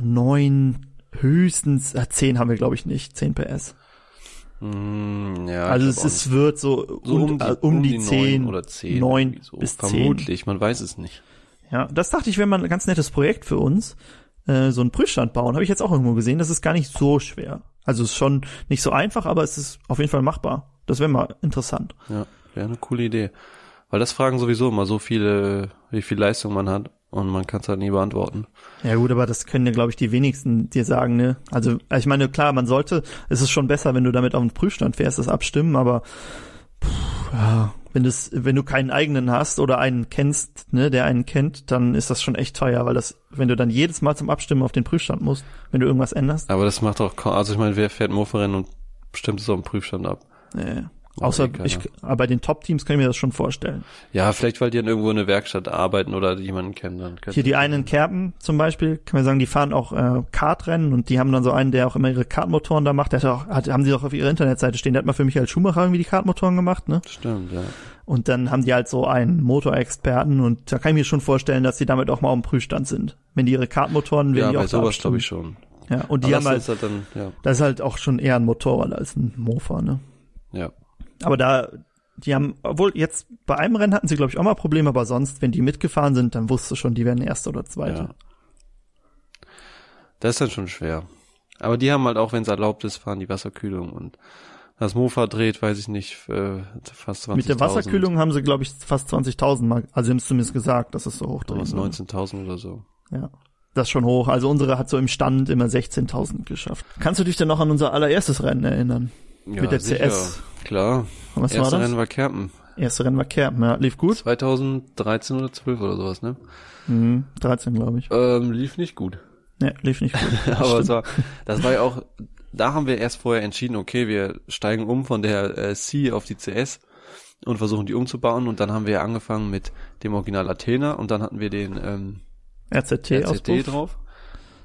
neun, höchstens, äh, zehn haben wir glaube ich nicht, 10 PS. Mm, ja also es auch ist, wird so, so um, äh, um die, neun 10 oder 10. neun irgendwie so. bis 10. Vermutlich, man weiß es nicht. Ja, das dachte ich, wäre mal ein ganz nettes Projekt für uns. Äh, so einen Prüfstand bauen. Habe ich jetzt auch irgendwo gesehen. Das ist gar nicht so schwer. Also es ist schon nicht so einfach, aber es ist auf jeden Fall machbar. Das wäre mal interessant. Ja, wäre eine coole Idee. Weil das fragen sowieso immer so viele, wie viel Leistung man hat und man kann es halt nie beantworten. Ja gut, aber das können ja, glaube ich, die wenigsten dir sagen, ne? Also ich meine, klar, man sollte, es ist schon besser, wenn du damit auf den Prüfstand fährst, das abstimmen, aber pff, ja, wenn das, wenn du keinen eigenen hast oder einen kennst, ne, der einen kennt, dann ist das schon echt teuer, weil das, wenn du dann jedes Mal zum Abstimmen auf den Prüfstand musst, wenn du irgendwas änderst, Aber das macht auch, kaum- also ich meine, wer fährt Mofa-Rennen und stimmt es auf dem Prüfstand ab? äh, Außer keiner. ich, aber bei den Top-Teams kann ich mir das schon vorstellen. Ja, vielleicht weil die dann irgendwo in der Werkstatt arbeiten oder jemanden kennen. Dann Hier die einen in Kerpen zum Beispiel, kann man sagen, die fahren auch äh, Kartrennen und die haben dann so einen, der auch immer ihre Kartmotoren da macht. Der hat auch, hat, haben die doch auf ihrer Internetseite stehen. Der hat mal für Michael Schumacher irgendwie die Kartmotoren gemacht, ne? Stimmt, ja. Und dann haben die halt so einen Motorexperten und da kann ich mir schon vorstellen, dass die damit auch mal auf dem Prüfstand sind. Wenn die ihre Kartmotoren, werden Ja, die bei auch da sowas glaube ich schon. Ja, und die Aber haben das halt, ist halt dann, ja, das ist halt auch schon eher ein Motorrad als ein Mofa, ne? ja. Aber da, die haben, obwohl jetzt bei einem Rennen hatten sie, glaube ich, auch mal Probleme, aber sonst, wenn die mitgefahren sind, dann wusste schon, die werden Erster oder Zweiter. Ja. Das ist dann schon schwer. Aber die haben halt auch, wenn es erlaubt ist, fahren die Wasserkühlung und das Mofa dreht, weiß ich nicht, äh, fast 20.000. Mit der Wasserkühlung haben sie, glaube ich, fast 20.000 mal, also sie haben es zumindest gesagt, dass es so hoch soll. 19.000 oder so. Ja. Das ist schon hoch. Also unsere hat so im Stand immer 16.000 geschafft. Kannst du dich denn noch an unser allererstes Rennen erinnern? Ja, Mit der sicher. CS. Klar. Und Was Erste war das? Rennen war Kerpen. Erste Rennen war Kerpen, ja. Lief gut? 2013 oder 12 oder sowas, ne? Mhm, 13, glaube ich. Ähm, lief nicht gut. Ja, lief nicht gut. *laughs* Aber es war, das war ja auch, da haben wir erst vorher entschieden, okay, wir steigen um von der äh, C auf die CS und versuchen die umzubauen und dann haben wir angefangen mit dem Original Athena und dann hatten wir den ähm, RZT, Auspuff. drauf.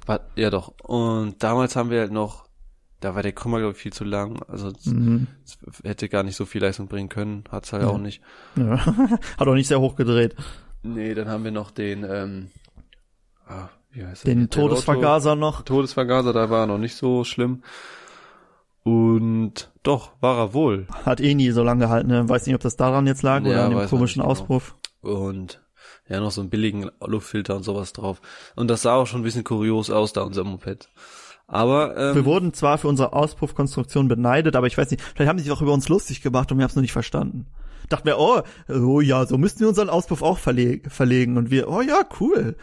War, ja doch. Und damals haben wir halt noch, da war der Krümmer glaube ich viel zu lang, also es Mhm. hätte gar nicht so viel Leistung bringen können, hat's halt Ja. auch nicht. Ja. *laughs* Hat auch nicht sehr hoch gedreht. Nee, dann haben wir noch den, ähm, ah, wie heißt? Den Rotor- Todesvergaser noch. Todesvergaser, da war er noch nicht so schlimm. Und doch, war er wohl. Hat eh nie so lange gehalten. Ne? Weiß nicht, ob das daran jetzt lag Ja, oder an dem komischen genau. Auspuff. Und ja, noch so einen billigen Luftfilter und sowas drauf. Und das sah auch schon ein bisschen kurios aus, da unser Moped. Aber ähm, Wir wurden zwar für unsere Auspuffkonstruktion beneidet, aber ich weiß nicht, vielleicht haben die sich auch über uns lustig gemacht und wir haben es nur nicht verstanden. Dachten wir, oh, oh ja, so müssten wir unseren Auspuff auch verle verlegen. Und wir, oh ja, cool.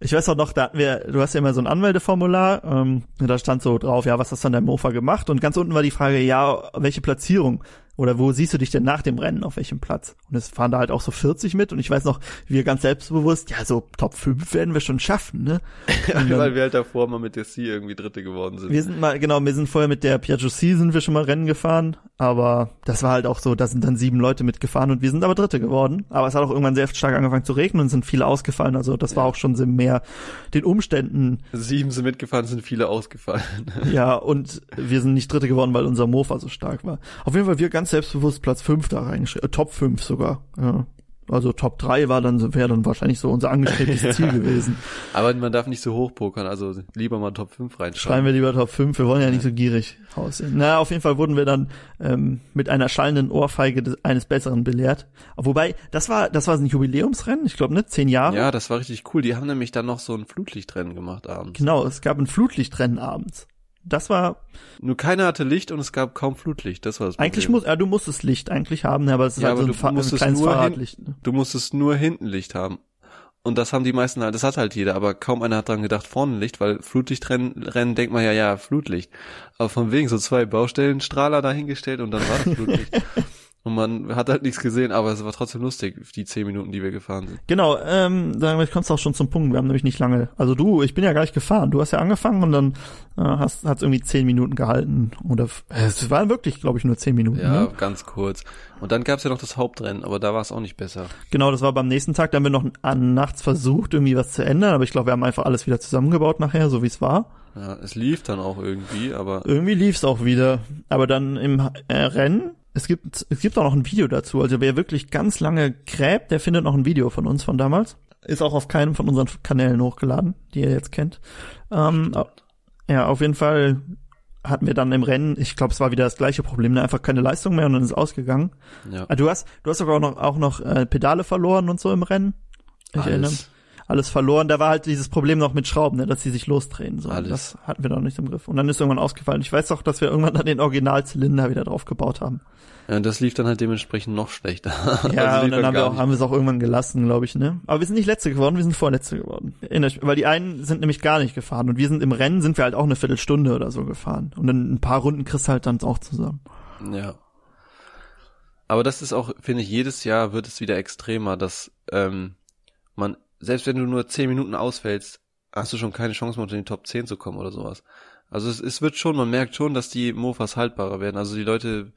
Ich weiß auch noch, da hatten wir, du hast ja immer so ein Anmeldeformular, ähm, da stand so drauf, ja, was hast du an deinem Mofa gemacht? Und ganz unten war die Frage, ja, welche Platzierung? Oder wo siehst du dich denn nach dem Rennen, auf welchem Platz? Und es fahren da halt auch so 40 mit und ich weiß noch, wir ganz selbstbewusst, ja, so Top 5 werden wir schon schaffen, ne? *laughs* Dann- weil wir halt davor mal mit der C irgendwie Dritte geworden sind. wir sind mal, genau, wir sind vorher mit der Piaggio C sind wir schon mal Rennen gefahren, aber das war halt auch so, da sind dann sieben Leute mitgefahren und wir sind aber Dritte geworden. Aber es hat auch irgendwann sehr stark angefangen zu regnen und sind viele ausgefallen, also das war auch schon so mehr den Umständen, Sieben sind mitgefahren, sind viele ausgefallen. ja, und wir sind nicht Dritte geworden, weil unser Mofa so stark war. Auf jeden Fall wir ganz selbstbewusst Platz fünf da reingeschrieben, äh, Top fünf sogar, ja. Also Top drei war dann, wäre dann wahrscheinlich so unser angestrebtes *laughs* Ziel gewesen. Aber man darf nicht so hoch pokern, also lieber mal Top 5 Schreiben reinschreiben. wir lieber Top 5, wir wollen ja nicht so gierig aussehen. Na, auf jeden Fall wurden wir dann ähm, mit einer schallenden Ohrfeige des, eines Besseren belehrt. Wobei, das war das war ein Jubiläumsrennen, ich glaube, ne? Zehn Jahre. Ja, das war richtig cool. Die haben nämlich dann noch so ein Flutlichtrennen gemacht abends. Genau, es gab ein Flutlichtrennen abends. Das war, Nur keiner hatte Licht und es gab kaum Flutlicht. Das war das Problem. eigentlich muss, ja, du musstest Licht eigentlich haben, aber es ist Ja, halt so ein, du Fa ein musstest kleines nur Fahrradlicht. Ne? Du musstest nur hinten Licht haben. Und das haben die meisten halt, das hat halt jeder, aber kaum einer hat dran gedacht, vorne Licht, weil Flutlichtrennen Rennen denkt man ja, ja, Flutlicht. Aber von wegen so zwei Baustellenstrahler dahingestellt und dann war das Flutlicht. *laughs* und man hat halt nichts gesehen, aber es war trotzdem lustig, die zehn Minuten, die wir gefahren sind. Genau, ähm, damit kommst du auch schon zum Punkt. Wir haben nämlich nicht lange, also du, ich bin ja gar nicht gefahren. Du hast ja angefangen und dann äh, hast hat's irgendwie zehn Minuten gehalten. Oder f- es waren wirklich, glaube ich, nur zehn Minuten. Ja, Ne? ganz kurz. Und dann gab's ja noch das Hauptrennen, aber da war es auch nicht besser. Genau, das war beim nächsten Tag. Da haben wir noch an nachts versucht, irgendwie was zu ändern, aber ich glaube, wir haben einfach alles wieder zusammengebaut nachher, so wie es war. Ja, es lief dann auch irgendwie, aber Irgendwie lief's auch wieder. Aber dann im äh, Rennen, es gibt, es gibt auch noch ein Video dazu. Also wer wirklich ganz lange gräbt, der findet noch ein Video von uns von damals. Ist auch auf keinem von unseren Kanälen hochgeladen, die ihr jetzt kennt. Ähm, ja, auf jeden Fall hatten wir dann im Rennen, ich glaube, es war wieder das gleiche Problem, ne? einfach keine Leistung mehr und dann ist ausgegangen. ja. Ah, du hast, du hast sogar auch noch, auch noch äh, Pedale verloren und so im Rennen. Ich erinnere mich. Alles. Verloren. Da war halt dieses Problem noch mit Schrauben, ne, dass sie sich losdrehen. So. Alles. Das hatten wir noch nicht im Griff. Und dann ist irgendwann ausgefallen. Ich weiß auch, dass wir irgendwann dann den Originalzylinder wieder drauf gebaut haben. Ja, das lief dann halt dementsprechend noch schlechter. *laughs* Ja, Also und dann halt haben wir, auch, haben wir es auch irgendwann gelassen, glaube ich, ne? Aber wir sind nicht Letzte geworden, wir sind Vorletzte geworden. Erinnere ich- Weil die einen sind nämlich gar nicht gefahren. Und wir sind im Rennen, sind wir halt auch eine Viertelstunde oder so gefahren. Und dann ein paar Runden kriegst du halt dann auch zusammen. Ja. Aber das ist auch, finde ich, jedes Jahr wird es wieder extremer, dass ähm, man, selbst wenn du nur 10 Minuten ausfällst, hast du schon keine Chance mehr unter die Top 10 zu kommen oder sowas. Also es, es wird schon, man merkt schon, dass die Mofas haltbarer werden. Also die Leute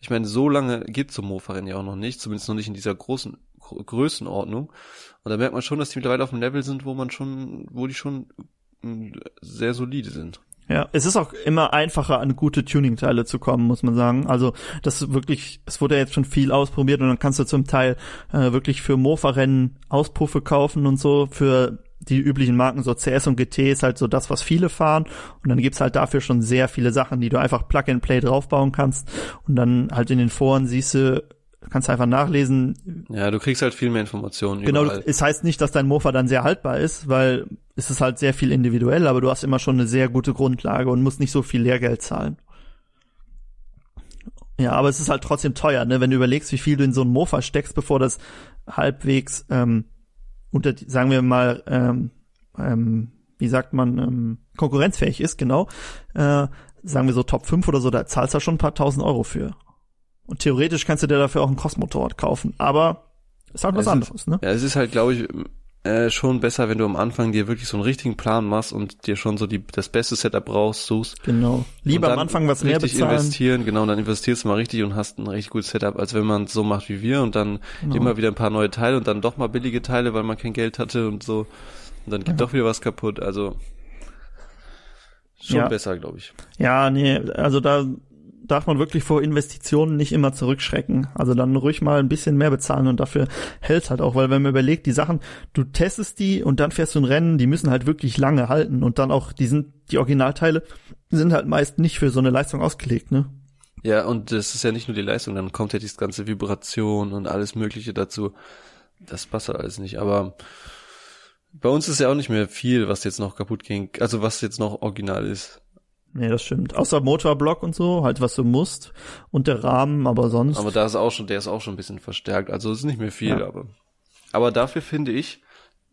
Ich meine, so lange gibt's so Mofa-Rennen ja auch noch nicht, zumindest noch nicht in dieser großen Gr Größenordnung. Und da merkt man schon, dass die mittlerweile auf einem Level sind, wo man schon, wo die schon mm, sehr solide sind. Ja, es ist auch immer einfacher, an gute Tuning-Teile zu kommen, muss man sagen. Also das ist wirklich, es wurde ja jetzt schon viel ausprobiert und dann kannst du zum Teil äh, wirklich für Mofa-Rennen Auspuffe kaufen und so. Für die üblichen Marken, so CS und GT ist halt so das, was viele fahren. Und dann gibt's halt dafür schon sehr viele Sachen, die du einfach Plug-and-Play draufbauen kannst. Und dann halt in den Foren siehst du, kannst einfach nachlesen. Ja, du kriegst halt viel mehr Informationen. Genau, überall. es heißt nicht, dass dein Mofa dann sehr haltbar ist, weil es ist halt sehr viel individuell, aber du hast immer schon eine sehr gute Grundlage und musst nicht so viel Lehrgeld zahlen. Ja, aber es ist halt trotzdem teuer, ne? Wenn du überlegst, wie viel du in so ein Mofa steckst, bevor das halbwegs ähm, unter, sagen wir mal, ähm, ähm, wie sagt man, ähm, konkurrenzfähig ist, genau, äh, sagen wir so Top 5 oder so, da zahlst du ja schon ein paar tausend Euro für. Und theoretisch kannst du dir dafür auch ein Crossmotorrad kaufen, aber ist halt was Es ist- anderes, ne? Ja, es ist halt, glaube ich, äh, schon besser, wenn du am Anfang dir wirklich so einen richtigen Plan machst und dir schon so die, das beste Setup raussuchst. Genau. Lieber am Anfang was mehr richtig bezahlen. investieren, genau, und dann investierst du mal richtig und hast ein richtig gutes Setup, als wenn man es so macht wie wir und dann Genau. immer wieder ein paar neue Teile und dann doch mal billige Teile, weil man kein Geld hatte und so. Und dann geht doch wieder was kaputt. Also schon Ja. besser, glaube ich. Ja, nee, also da darf man wirklich vor Investitionen nicht immer zurückschrecken. Also dann ruhig mal ein bisschen mehr bezahlen und dafür hält halt auch, weil wenn man überlegt, die Sachen, du testest die und dann fährst du ein Rennen, die müssen halt wirklich lange halten und dann auch, die sind, die Originalteile sind halt meist nicht für so eine Leistung ausgelegt, ne? Ja, und das ist ja nicht nur die Leistung, dann kommt ja dieses ganze Vibration und alles Mögliche dazu. Das passt halt alles nicht. Aber bei uns ist ja auch nicht mehr viel, was jetzt noch kaputt ging. Also was jetzt noch original ist. Nee, das stimmt. Außer Motorblock und so, halt was du musst und der Rahmen, aber sonst. Aber da ist auch schon, der ist auch schon ein bisschen verstärkt. Also es ist nicht mehr viel, Ja. aber. Aber dafür finde ich,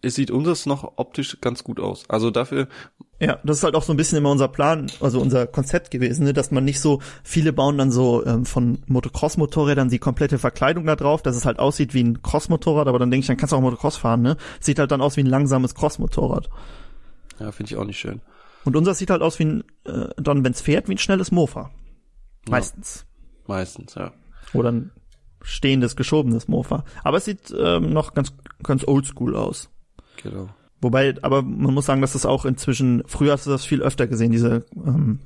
es sieht unseres noch optisch ganz gut aus. Also dafür, Ja, das ist halt auch so ein bisschen immer unser Plan, also unser Konzept gewesen, ne? dass man nicht so, viele bauen dann so ähm, von Motocross-Motorrädern die komplette Verkleidung da drauf, dass es halt aussieht wie ein Cross-Motorrad, aber dann denke ich, dann kannst du auch Motocross fahren, ne? Sieht halt dann aus wie ein langsames Cross-Motorrad. ja, finde ich auch nicht schön. Und unser sieht halt aus wie ein, äh, dann, wenn's fährt, wie ein schnelles Mofa. Meistens. Meistens, ja. Oder ein stehendes, geschobenes Mofa. Aber es sieht ähm, noch ganz, ganz oldschool aus. Genau. Wobei, aber man muss sagen, dass das auch inzwischen, früher hast du das viel öfter gesehen, diese ähm,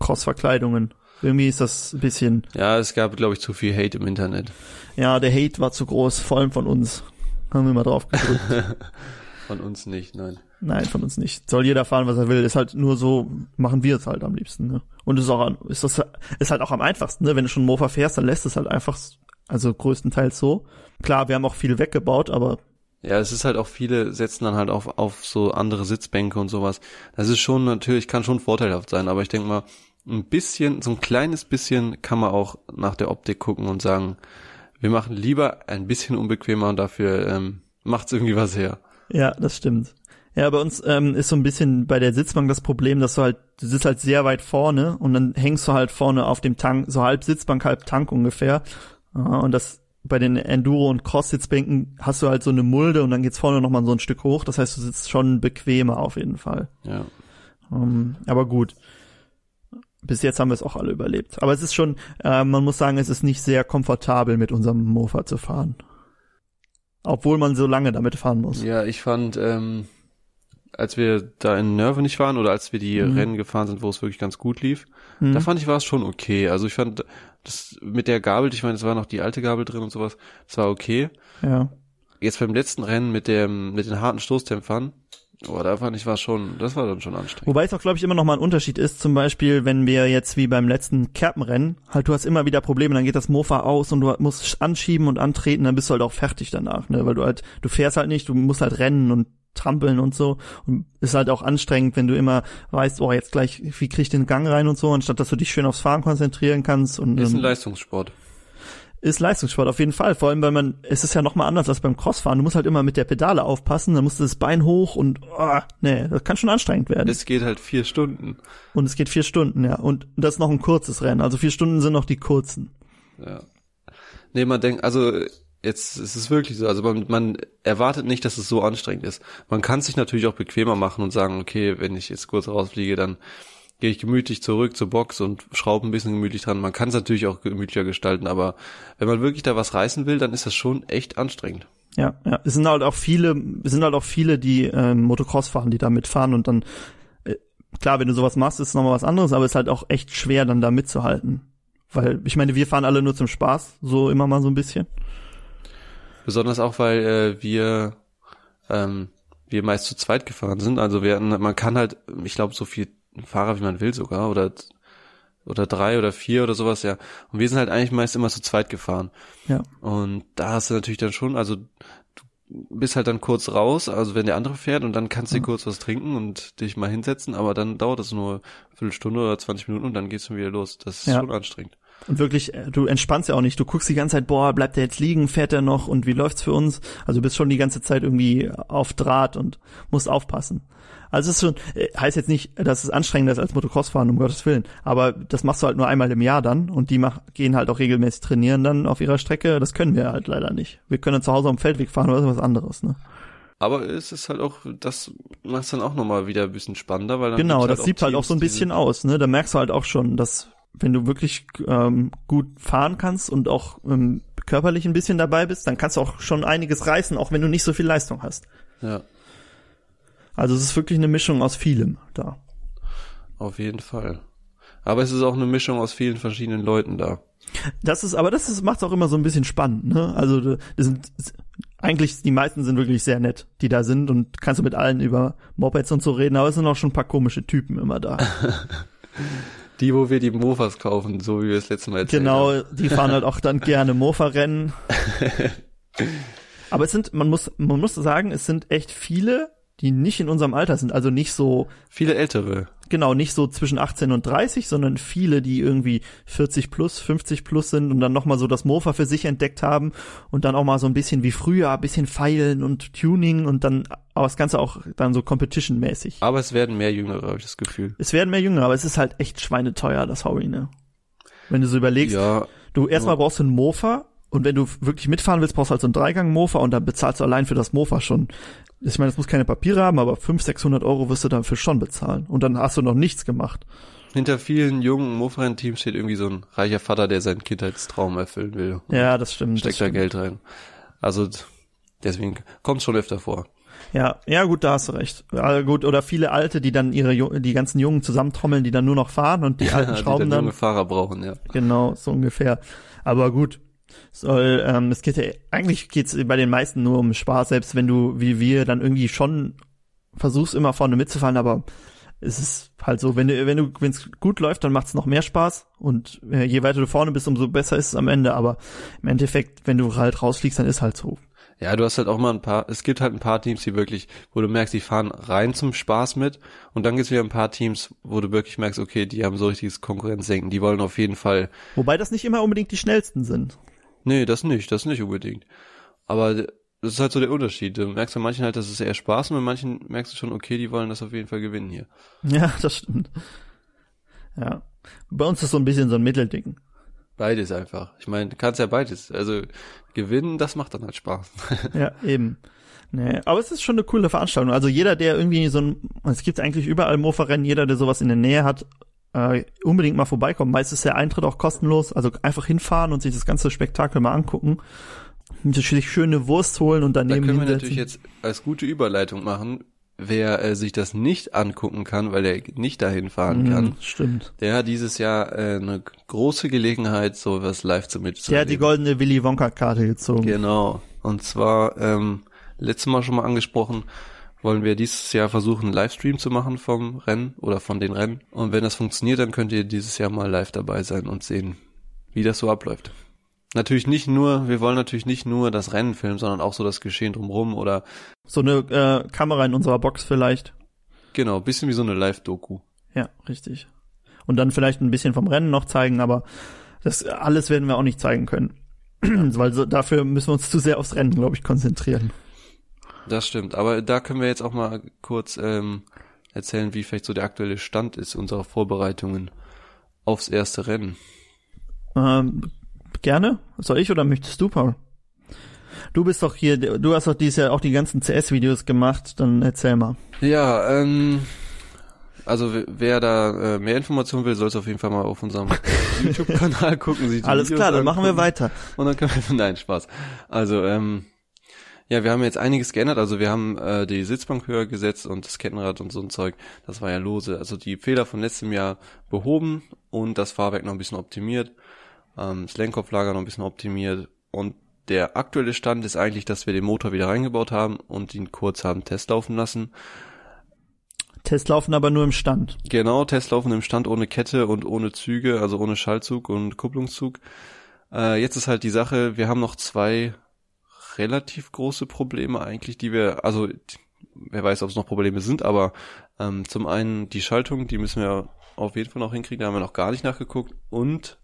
Cross-Verkleidungen. Irgendwie ist das ein bisschen, Ja, es gab, glaube ich, zu viel Hate im Internet. ja, der Hate war zu groß, vor allem von uns. Haben wir mal drauf gedrückt. *laughs* Von uns nicht, nein. Nein, von uns nicht. Soll jeder fahren, was er will. Ist halt nur so, machen wir es halt am liebsten, ne? Und ist auch, ist das, ist halt auch am einfachsten, ne? Wenn du schon Mofa fährst, dann lässt es halt einfach, also größtenteils so. Klar, wir haben auch viel weggebaut, aber Ja, es ist halt auch viele setzen dann halt auf, auf so andere Sitzbänke und sowas. Das ist schon natürlich, kann schon vorteilhaft sein, aber ich denke mal, ein bisschen, so ein kleines bisschen kann man auch nach der Optik gucken und sagen, wir machen lieber ein bisschen unbequemer und dafür ähm, macht's irgendwie was her. Ja, das stimmt. Ja, bei uns ähm, ist so ein bisschen bei der Sitzbank das Problem, dass du halt, du sitzt halt sehr weit vorne und dann hängst du halt vorne auf dem Tank, so halb Sitzbank, halb Tank ungefähr. Und das bei den Enduro- und Cross-Sitzbänken hast du halt so eine Mulde und dann geht's vorne nochmal so ein Stück hoch. Das heißt, du sitzt schon bequemer auf jeden Fall. Ja. Ähm, aber gut. Bis jetzt haben wir es auch alle überlebt. Aber es ist schon, äh, man muss sagen, es ist nicht sehr komfortabel, mit unserem Mofa zu fahren. Obwohl man so lange damit fahren muss. Ja, ich fand, ähm, als wir da in Nerve nicht waren oder als wir die Mhm. Rennen gefahren sind, wo es wirklich ganz gut lief, Hm. da fand ich war es schon okay. Also ich fand das mit der Gabel, ich meine, es war noch die alte Gabel drin und sowas, das war okay. Ja. Jetzt beim letzten Rennen mit dem mit den harten Stoßdämpfern, oh, da fand ich war schon, das war dann schon anstrengend. Wobei es auch, glaube ich, immer noch mal ein Unterschied ist. Zum Beispiel, wenn wir jetzt wie beim letzten Kerpenrennen, halt du hast immer wieder Probleme, dann geht das Mofa aus und du musst anschieben und antreten, dann bist du halt auch fertig danach, ne? Weil du halt, du fährst halt nicht, du musst halt rennen und trampeln und so. Und ist halt auch anstrengend, wenn du immer weißt, oh, jetzt gleich, wie krieg ich den Gang rein und so, anstatt dass du dich schön aufs Fahren konzentrieren kannst. Und Ist ein ähm, Leistungssport. ist Leistungssport auf jeden Fall. Vor allem, weil man, es ist ja noch mal anders als beim Crossfahren. Du musst halt immer mit der Pedale aufpassen, dann musst du das Bein hoch und, oh, nee, das kann schon anstrengend werden. Es geht halt vier Stunden. Und es geht vier Stunden, ja. Und das ist noch ein kurzes Rennen. Also vier Stunden sind noch die kurzen. Ja. Nee, man denkt, also jetzt ist es wirklich so, also man, man erwartet nicht, dass es so anstrengend ist. Man kann sich natürlich auch bequemer machen und sagen, okay, wenn ich jetzt kurz rausfliege, dann gehe ich gemütlich zurück zur Box und schraube ein bisschen gemütlich dran. Man kann es natürlich auch gemütlicher gestalten, aber wenn man wirklich da was reißen will, dann ist das schon echt anstrengend. Ja, ja. Es sind halt auch viele, es sind halt auch viele, die ähm, Motocross fahren, die da mitfahren und dann äh, klar, wenn du sowas machst, ist es nochmal was anderes, aber es ist halt auch echt schwer, dann da mitzuhalten. Weil, ich meine, wir fahren alle nur zum Spaß, so immer mal so ein bisschen. Besonders auch, weil äh, wir ähm, wir meist zu zweit gefahren sind. Also wir hatten, man kann halt, ich glaube, so viel Fahrer wie man will sogar oder oder drei oder vier oder sowas, ja. Und wir sind halt eigentlich meist immer zu zweit gefahren. Ja. Und da hast du natürlich dann schon, also du bist halt dann kurz raus, also wenn der andere fährt und dann kannst du Mhm. kurz was trinken und dich mal hinsetzen, aber dann dauert das nur eine Viertelstunde oder 20 Minuten und dann geht's schon wieder los. Das ist Ja. schon anstrengend. Und wirklich, äh, du entspannst ja auch nicht. Du guckst die ganze Zeit, boah, bleibt der jetzt liegen, fährt er noch und wie läuft's für uns? Also du bist schon die ganze Zeit irgendwie auf Draht und musst aufpassen. Also es ist schon, äh, heißt jetzt nicht, dass es anstrengender ist als Motocross-Fahren, um Gottes Willen. Aber das machst du halt nur einmal im Jahr dann und die mach, gehen halt auch regelmäßig trainieren dann auf ihrer Strecke. Das können wir halt leider nicht. Wir können zu Hause am Feldweg fahren oder was anderes, ne? Aber es ist halt auch, das macht's dann auch nochmal wieder ein bisschen spannender, weil dann Genau, gibt's das sieht halt auch Teams, so ein bisschen aus, ne? Da merkst du halt auch schon, dass wenn du wirklich ähm, gut fahren kannst und auch ähm, körperlich ein bisschen dabei bist, dann kannst du auch schon einiges reißen, auch wenn du nicht so viel Leistung hast. Ja, Also es ist wirklich eine Mischung aus vielem da. auf jeden Fall. Aber es ist auch eine Mischung aus vielen verschiedenen Leuten da. Das ist, aber das ist, macht's auch immer so ein bisschen spannend, ne? Also das sind eigentlich die meisten sind wirklich sehr nett, die da sind und kannst du mit allen über Mopeds und so reden, aber es sind auch schon ein paar komische Typen immer da. *laughs* Die, wo wir die Mofas kaufen, so wie wir es letztes Mal erzählt haben. Genau, die fahren halt auch dann *laughs* gerne Mofa-Rennen. *laughs* Aber es sind, man muss, man muss sagen, es sind echt viele, die nicht in unserem Alter sind. Also nicht so, Viele ältere. Genau, nicht so zwischen 18 und 30, sondern viele, die irgendwie 40 plus, 50 plus sind und dann nochmal so das Mofa für sich entdeckt haben und dann auch mal so ein bisschen wie früher, ein bisschen feilen und Tuning und dann, aber das Ganze auch dann so competition-mäßig. Aber es werden mehr Jüngere, habe ich das Gefühl. Es werden mehr Jünger, aber es ist halt echt schweineteuer, das Hobby, ne? Wenn du so überlegst, Ja, Du erstmal Ja. brauchst du einen Mofa und wenn du wirklich mitfahren willst, brauchst du halt so einen Dreigang-Mofa und dann bezahlst du allein für das Mofa schon. Ich meine, das muss keine Papiere haben, aber 500, 600 Euro wirst du dafür schon bezahlen. Und dann hast du noch nichts gemacht. hinter vielen jungen Mofa-Teams steht irgendwie so ein reicher Vater, der seinen Kindheitstraum erfüllen will. Ja, das stimmt. das Steckt da stimmt. Geld rein. Also deswegen kommt schon öfter vor. Ja, ja, gut, da hast du recht. Ja, gut, oder viele Alte, die dann ihre die ganzen Jungen zusammentrommeln, die dann nur noch fahren und die *laughs* alten die schrauben dann dann. junge Fahrer brauchen, ja. Genau, so ungefähr. Aber gut. Soll, ähm, es geht ja, eigentlich geht's bei den meisten nur um Spaß, selbst wenn du, wie wir, dann irgendwie schon versuchst, immer vorne mitzufahren, aber es ist halt so, wenn du, wenn du, wenn es gut läuft, dann macht's noch mehr Spaß und äh, je weiter du vorne bist, umso besser ist es am Ende, aber im Endeffekt, wenn du halt rausfliegst, dann ist halt so. Ja, du hast halt auch mal ein paar, es gibt halt ein paar Teams, die wirklich, wo du merkst, die fahren rein zum Spaß mit und dann gibt's wieder ein paar Teams, wo du wirklich merkst, okay, die haben so richtiges Konkurrenzdenken, die wollen auf jeden Fall, Wobei das nicht immer unbedingt die schnellsten sind. Nee, das nicht, das nicht unbedingt. Aber das ist halt so der Unterschied. Du merkst bei manchen halt, das ist eher Spaß und bei manchen merkst du schon, okay, die wollen das auf jeden Fall gewinnen hier. *laughs* Ja, das stimmt. Ja. Bei uns ist so ein bisschen so ein Mittelding. Beides einfach. Ich meine, du kannst ja beides. Also gewinnen, das macht dann halt Spaß. *laughs* Ja, eben. Nee, aber es ist schon eine coole Veranstaltung. Also jeder, der irgendwie so ein, es gibt eigentlich überall Mofa-Rennen, jeder, der sowas in der Nähe hat, äh, unbedingt mal vorbeikommen. Meist ist der Eintritt auch kostenlos, also einfach hinfahren und sich das ganze Spektakel mal angucken. Sich schöne Wurst holen und Da daneben können wir hinsetzen. natürlich jetzt als gute Überleitung machen. Wer äh, sich das nicht angucken kann, weil er nicht dahin fahren Mhm, kann, Stimmt. der hat dieses Jahr äh, eine große Gelegenheit, sowas live zu Der hat die goldene Willy Wonka-Karte gezogen. Genau. Und zwar, ähm, letztes Mal schon mal angesprochen, wollen wir dieses Jahr versuchen, einen Livestream zu machen vom Rennen oder von den Rennen. Und wenn das funktioniert, dann könnt ihr dieses Jahr mal live dabei sein und sehen, wie das so abläuft. Natürlich nicht nur, wir wollen natürlich nicht nur das Rennen filmen, sondern auch so das Geschehen drumherum oder So eine äh, Kamera in unserer Box vielleicht. genau, bisschen wie so eine Live-Doku. Ja, richtig. Und dann vielleicht ein bisschen vom Rennen noch zeigen, aber das alles werden wir auch nicht zeigen können. *clears throat* Weil so, dafür müssen wir uns zu sehr aufs Rennen, glaube ich, konzentrieren. Das stimmt, aber da können wir jetzt auch mal kurz ähm, erzählen, wie vielleicht so der aktuelle Stand ist unserer Vorbereitungen aufs erste Rennen. Ähm, gerne? Soll ich oder möchtest du, Paul? Du bist doch hier, du hast doch dieses Jahr auch die ganzen CS-Videos gemacht, dann erzähl mal. Ja, ähm, Also wer- da äh, mehr Informationen will, soll es auf jeden Fall mal auf unserem *laughs* YouTube-Kanal gucken. Alles Videos klar, dann machen wir angucken. weiter. Und dann können wir, *laughs* nein, Spaß. Also, ähm, ja, wir haben jetzt einiges geändert. Also wir haben äh, die Sitzbank höher gesetzt und das Kettenrad und so ein Zeug. Das war ja lose. Also die Fehler von letztem Jahr behoben und das Fahrwerk noch ein bisschen optimiert. Ähm, das Lenkkopflager noch ein bisschen optimiert. Und der aktuelle Stand ist eigentlich, dass wir den Motor wieder reingebaut haben und ihn kurz haben testlaufen lassen. Test laufen aber nur im Stand. Genau, Testlaufen im Stand ohne Kette und ohne Züge, also ohne Schaltzug und Kupplungszug. Äh, jetzt ist halt die Sache, wir haben noch zwei relativ große Probleme eigentlich, die wir, also wer weiß, ob es noch Probleme sind, aber ähm, zum einen die Schaltung, die müssen wir auf jeden Fall noch hinkriegen, da haben wir noch gar nicht nachgeguckt und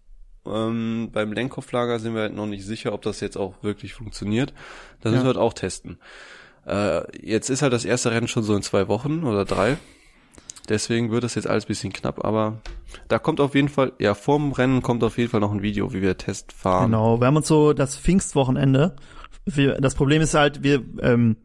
ähm, beim Lenkkopflager sind wir halt noch nicht sicher, ob das jetzt auch wirklich funktioniert. Das müssen Ja. wir halt auch testen. Äh, jetzt ist halt das erste Rennen schon so in zwei Wochen oder drei. Deswegen wird das jetzt alles bisschen knapp, aber da kommt auf jeden Fall, ja, vorm Rennen kommt auf jeden Fall noch ein Video, wie wir Test fahren. Genau, wir haben uns so das Pfingstwochenende. Wir, das Problem ist halt, wir ähm,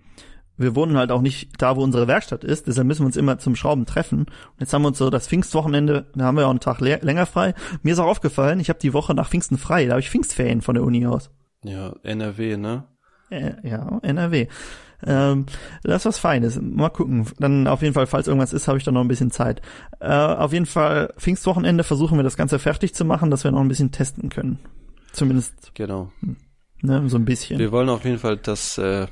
wir wohnen halt auch nicht da, wo unsere Werkstatt ist, deshalb müssen wir uns immer zum Schrauben treffen. Und jetzt haben wir uns so das Pfingstwochenende, da haben wir auch einen Tag länger frei. Mir ist auch aufgefallen, ich habe die Woche nach Pfingsten frei, da habe ich Pfingstferien von der Uni aus. Ja, NRW, ne? Äh, ja, NRW. Ähm, das ist was Feines. Mal gucken. Dann auf jeden Fall, falls irgendwas ist, habe ich dann noch ein bisschen Zeit. Äh, auf jeden Fall, Pfingstwochenende versuchen wir das Ganze fertig zu machen, dass wir noch ein bisschen testen können. Zumindest, Genau. Ne, so ein bisschen. Wir wollen auf jeden Fall, dass, äh,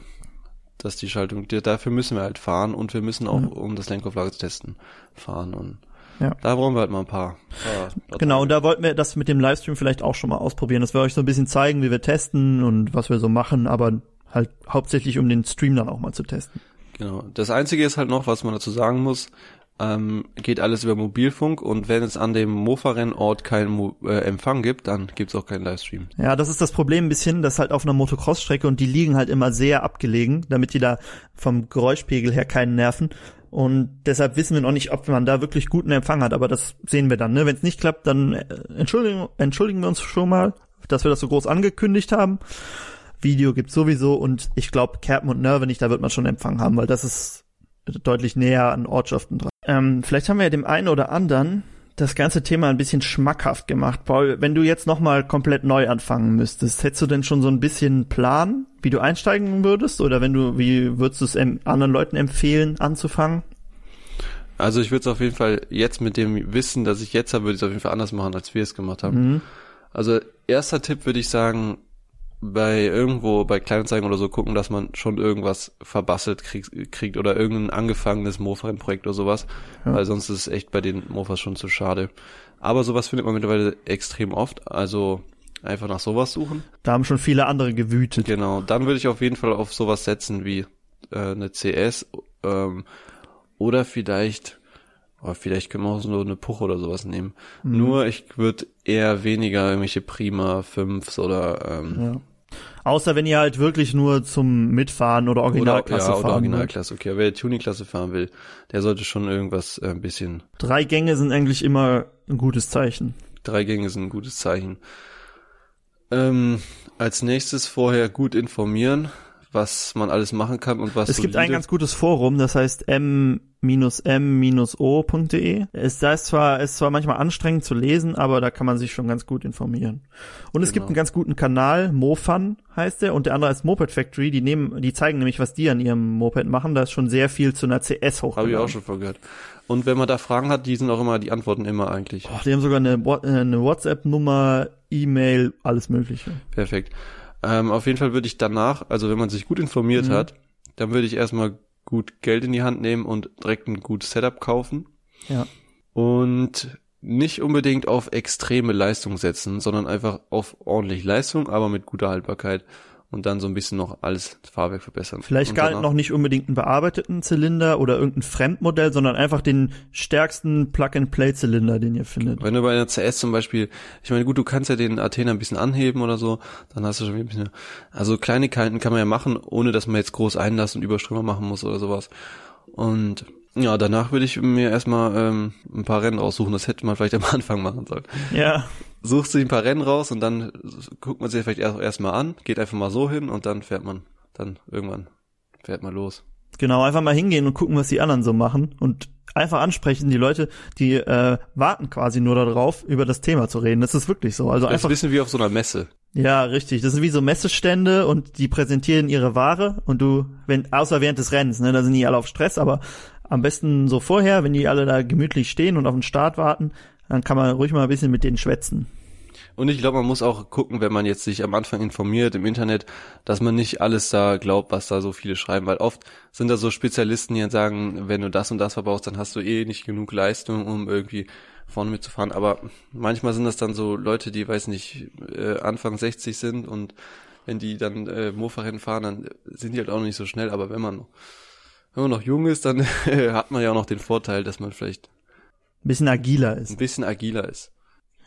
dass die Schaltung, dafür müssen wir halt fahren und wir müssen auch, Ja. um das Lenkauflage zu testen, fahren und Ja. da brauchen wir halt mal ein paar. paar Genau, und da wollten wir das mit dem Livestream vielleicht auch schon mal ausprobieren, dass wir euch so ein bisschen zeigen, wie wir testen und was wir so machen, aber halt hauptsächlich um den Stream dann auch mal zu testen. Genau. Das einzige ist halt noch, was man dazu sagen muss, ähm, geht alles über Mobilfunk und wenn es an dem Mofa-Rennort keinen Mo äh, Empfang gibt, dann gibt's auch keinen Livestream. Ja, das ist das Problem ein bisschen, dass halt auf einer Motocross-Strecke und die liegen halt immer sehr abgelegen, damit die da vom Geräuschpegel her keinen nerven. Und deshalb wissen wir noch nicht, ob man da wirklich guten Empfang hat, aber das sehen wir dann. Ne? Wenn es nicht klappt, dann äh, entschuldigen, entschuldigen wir uns schon mal, dass wir das so groß angekündigt haben. Video gibt's sowieso und ich glaube, Kerpen und Nervenich, da wird man schon Empfang haben, weil das ist deutlich näher an Ortschaften dran. Ähm, vielleicht haben wir ja dem einen oder anderen das ganze Thema ein bisschen schmackhaft gemacht. Paul, wenn du jetzt nochmal komplett neu anfangen müsstest, hättest du denn schon so ein bisschen Plan, wie du einsteigen würdest? Oder wenn du, wie würdest du es anderen Leuten empfehlen, anzufangen? Also ich würde es auf jeden Fall jetzt mit dem Wissen, das ich jetzt habe, würde ich es auf jeden Fall anders machen, als wir es gemacht haben. Mhm. Also erster Tipp würde ich sagen, bei irgendwo bei Kleinanzeigen oder so gucken, dass man schon irgendwas verbastelt kriegt, kriegt oder irgendein angefangenes Mofa-Projekt oder sowas, Ja. weil sonst ist es echt bei den Mofas schon zu schade. Aber sowas findet man mittlerweile extrem oft, also einfach nach sowas suchen. Da haben schon viele andere gewütet. Genau, dann würde ich auf jeden Fall auf sowas setzen wie äh, eine CS ähm, oder vielleicht oh, vielleicht können wir auch so eine Puch oder sowas nehmen. Mhm. Nur ich würde eher weniger irgendwelche Prima 5s oder ähm, Ja. Außer wenn ihr halt wirklich nur zum Mitfahren oder Originalklasse oder, ja, oder fahren wollt. Originalklasse. Okay, aber wer Tuningklasse fahren will, der sollte schon irgendwas äh, ein bisschen Drei Gänge sind eigentlich immer ein gutes Zeichen. Drei Gänge sind ein gutes Zeichen. Ähm, als nächstes vorher gut informieren, was man alles machen kann und was Es gibt ein ganz gutes Forum, das heißt m-m-o.de. Es da ist zwar, ist zwar manchmal anstrengend zu lesen, aber da kann man sich schon ganz gut informieren. Und es gibt Genau. einen ganz guten Kanal, Mofun heißt der, und der andere ist Moped Factory. Die nehmen, die zeigen nämlich, was die an ihrem Moped machen. Da ist schon sehr viel zu einer CS Habe hochgeladen. ich auch schon vorgehört. Und wenn man da Fragen hat, die sind auch immer, die antworten immer eigentlich. Boah, die haben sogar eine, äh, eine WhatsApp-Nummer, E-Mail, alles Mögliche. Perfekt. Ähm, auf jeden Fall würde ich danach, also wenn man sich gut informiert Mhm. hat, dann würde ich erstmal gut Geld in die Hand nehmen und direkt ein gutes Setup kaufen. Ja. Und nicht unbedingt auf extreme Leistung setzen, sondern einfach auf ordentlich Leistung, aber mit guter Haltbarkeit und dann so ein bisschen noch alles das Fahrwerk verbessern. Vielleicht gar noch nicht unbedingt einen bearbeiteten Zylinder oder irgendein Fremdmodell, sondern einfach den stärksten Plug-and-Play-Zylinder, den ihr findet. Wenn du bei einer CS zum Beispiel, ich meine, gut, du kannst ja den Athena ein bisschen anheben oder so, dann hast du schon ein bisschen, also Kleinigkeiten kann man ja machen, ohne dass man jetzt groß Einlass und Überströmer machen muss oder sowas. Und ja, danach würde ich mir erstmal ähm, ein paar Rennen raussuchen, das hätte man vielleicht am *laughs* Anfang machen sollen. Ja, Suchst du ein paar Rennen raus und dann guckt man sich vielleicht erst erstmal an, geht einfach mal so hin und dann fährt man, dann irgendwann fährt man los. Genau, einfach mal hingehen und gucken, was die anderen so machen und einfach ansprechen. Die Leute, die äh, warten quasi nur darauf, über das Thema zu reden. Das ist wirklich so. Also Das einfach ein bisschen wie auf so einer Messe. Ja, richtig. Das sind wie so Messestände und die präsentieren ihre Ware und du, wenn, außer während des Rennens, ne, da sind die alle auf Stress, aber am besten so vorher, wenn die alle da gemütlich stehen und auf den Start warten, dann kann man ruhig mal ein bisschen mit denen schwätzen. Und ich glaube, man muss auch gucken, wenn man jetzt sich am Anfang informiert im Internet, dass man nicht alles da glaubt, was da so viele schreiben, weil oft sind da so Spezialisten, die sagen, wenn du das und das verbrauchst, dann hast du eh nicht genug Leistung, um irgendwie vorne mitzufahren. Aber manchmal sind das dann so Leute, die, weiß nicht, äh, Anfang 60 sind und wenn die dann äh, Mofa-Rennen fahren, dann sind die halt auch nicht so schnell. Aber wenn man, wenn man noch jung ist, dann *laughs* hat man ja auch noch den Vorteil, dass man vielleicht Ein bisschen agiler ist. ein bisschen agiler ist.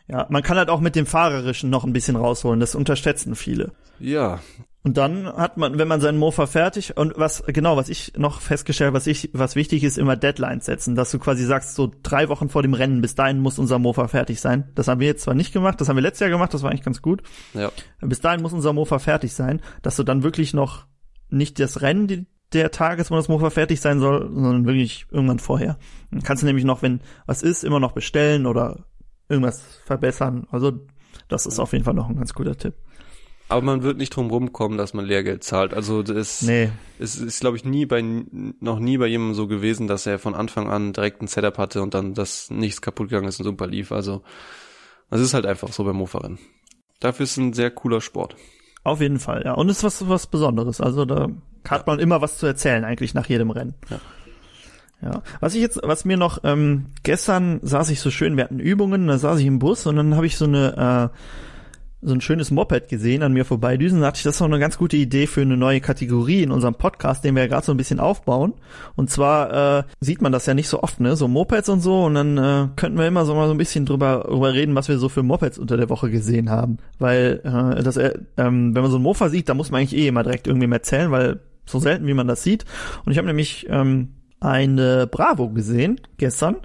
Ja, man kann halt auch mit dem Fahrerischen noch ein bisschen rausholen. Das unterschätzen viele. Ja, Und dann hat man, wenn man seinen Mofa fertig und was genau, was ich noch festgestellt, was ich, was wichtig ist, immer Deadlines setzen, dass du quasi sagst, so drei Wochen vor dem Rennen, bis dahin muss unser Mofa fertig sein. Das haben wir jetzt zwar nicht gemacht, das haben wir letztes Jahr gemacht, das war eigentlich ganz gut. ja. Bis dahin muss unser Mofa fertig sein, dass du dann wirklich noch nicht das Rennen die, der Tag ist, wo das Mofa fertig sein soll, sondern wirklich irgendwann vorher. Dann kannst du nämlich noch, wenn was ist, immer noch bestellen oder irgendwas verbessern. Also das ist auf jeden Fall noch ein ganz guter Tipp. Aber man wird nicht drum rumkommen, dass man Lehrgeld zahlt. Also das Nee, es ist, glaube ich, nie bei noch nie bei jemandem so gewesen, dass er von Anfang an direkt ein Setup hatte und dann das nichts kaputt gegangen ist und super lief. Also es ist halt einfach so beim Mofa-Rennen. Dafür ist es ein sehr cooler Sport. Auf jeden Fall, ja. Und es ist was, was Besonderes. Also da hat man immer was zu erzählen, eigentlich nach jedem Rennen. Ja. Ja. Was ich jetzt, was mir noch, ähm, gestern saß ich so schön, wir hatten Übungen, da saß ich im Bus und dann habe ich so eine, äh, so ein schönes Moped gesehen, an mir vorbeidüsen, da dachte ich, das ist doch eine ganz gute Idee für eine neue Kategorie in unserem Podcast, den wir ja gerade so ein bisschen aufbauen. Und zwar äh, sieht man das ja nicht so oft, ne? So Mopeds und so. Und dann äh, könnten wir immer so mal so ein bisschen drüber, drüber reden, was wir so für Mopeds unter der Woche gesehen haben. Weil äh, das, äh, ähm, wenn man so ein Mofa sieht, da muss man eigentlich eh immer direkt irgendwem erzählen, weil so selten, wie man das sieht. Und ich habe nämlich ähm, eine Bravo gesehen gestern.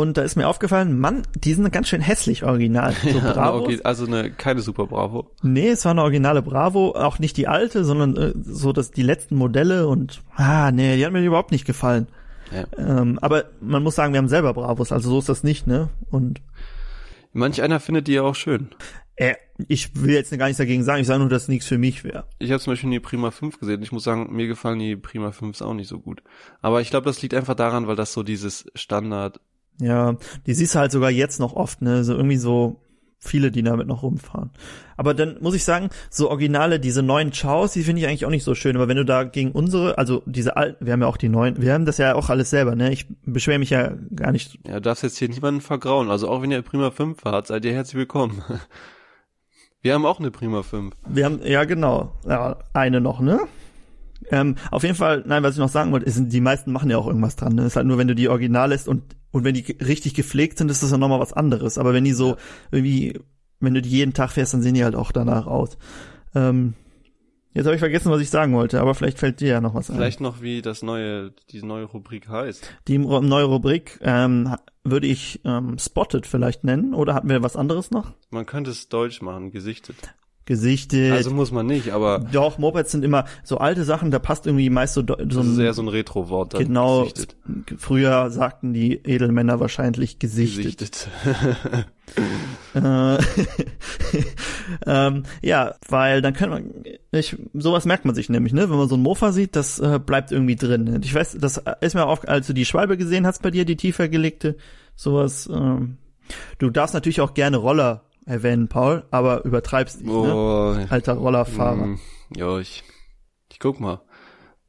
Und da ist mir aufgefallen, Mann, die sind ganz schön hässlich original. *laughs* So Ja, Bravos. okay, also eine keine Super Bravo. Nee, es war eine originale Bravo, auch nicht die alte, sondern äh, so dass die letzten Modelle und ah, nee, die hat mir überhaupt nicht gefallen. Ja. Ähm, aber man muss sagen, wir haben selber Bravos, also so ist das nicht, ne? Und Manch einer findet die ja auch schön. äh, ich will jetzt gar nichts dagegen sagen, ich sage nur, dass nichts für mich wäre. Ich habe zum Beispiel die Prima 5 gesehen. Ich muss sagen, mir gefallen die Prima 5s auch nicht so gut. Aber ich glaube, das liegt einfach daran, weil das so dieses Standard. Ja, die siehst du halt sogar jetzt noch oft, ne? So irgendwie so viele, die damit noch rumfahren. Aber dann muss ich sagen, so Originale, diese neuen Chaos, die finde ich eigentlich auch nicht so schön. Aber wenn du da gegen unsere, also diese alten, wir haben ja auch die neuen, wir haben das ja auch alles selber, ne? Ich beschwere mich ja gar nicht Ja, darfst jetzt hier niemanden vergrauen. Also auch wenn ihr Prima 5 fahrt, seid ihr herzlich willkommen. *laughs* Wir haben auch eine Prima 5. Wir haben, ja genau, ja, eine noch, ne? Ähm, auf jeden Fall, nein, was ich noch sagen wollte, ist, die meisten machen ja auch irgendwas dran. Ne? Ist halt nur, wenn du die original lässt und, und wenn die richtig gepflegt sind, ist das ja nochmal was anderes. Aber wenn die so irgendwie, wenn du die jeden Tag fährst, dann sehen die halt auch danach aus. Ähm, jetzt habe ich vergessen, was ich sagen wollte, aber vielleicht fällt dir ja noch was ein. Vielleicht noch, wie das neue, die neue Rubrik heißt. Die neue Rubrik ähm, würde ich ähm, Spotted vielleicht nennen, oder hatten wir was anderes noch? Man könnte es deutsch machen, gesichtet. Gesichtet. Also muss man nicht, aber Doch, Mopeds sind immer so alte Sachen, da passt irgendwie meist so, so das ist ein eher so ein Retro-Wort. dann, Genau, Gesichtet. früher sagten die Edelmänner wahrscheinlich gesichtet. Gesichtet. *laughs* Äh, *laughs* ähm, ja, weil dann kann man, ich, sowas merkt man sich nämlich, ne? Wenn man so ein Mofa sieht, das äh, bleibt irgendwie drin. Ich weiß, das ist mir auf, als du die Schwalbe gesehen hast bei dir, die tiefer gelegte, sowas. Ähm, du darfst natürlich auch gerne Roller erwähnen, Paul, aber übertreibst nicht, ne? oh, Alter Rollerfahrer. mm, ja, ich, ich guck mal.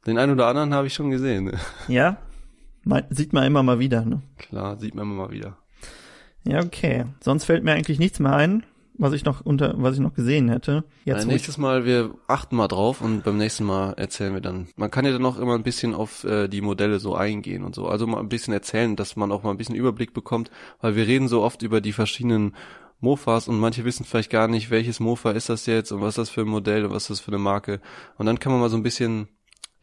Den einen oder anderen habe ich schon gesehen. *laughs* Ja, Man, sieht man immer mal wieder, ne? Klar, sieht man immer mal wieder. Ja, okay. Sonst fällt mir eigentlich nichts mehr ein, was ich noch unter, was ich noch gesehen hätte. Jetzt, Äh, wo ich, nächstes Mal, wir achten mal drauf und beim nächsten Mal erzählen wir dann. Man kann ja dann auch immer ein bisschen auf äh, die Modelle so eingehen und so. Also mal ein bisschen erzählen, dass man auch mal ein bisschen Überblick bekommt, weil wir reden so oft über die verschiedenen Mofas und manche wissen vielleicht gar nicht, welches Mofa ist das jetzt und was ist das für ein Modell und was ist das für eine Marke. Und dann kann man mal so ein bisschen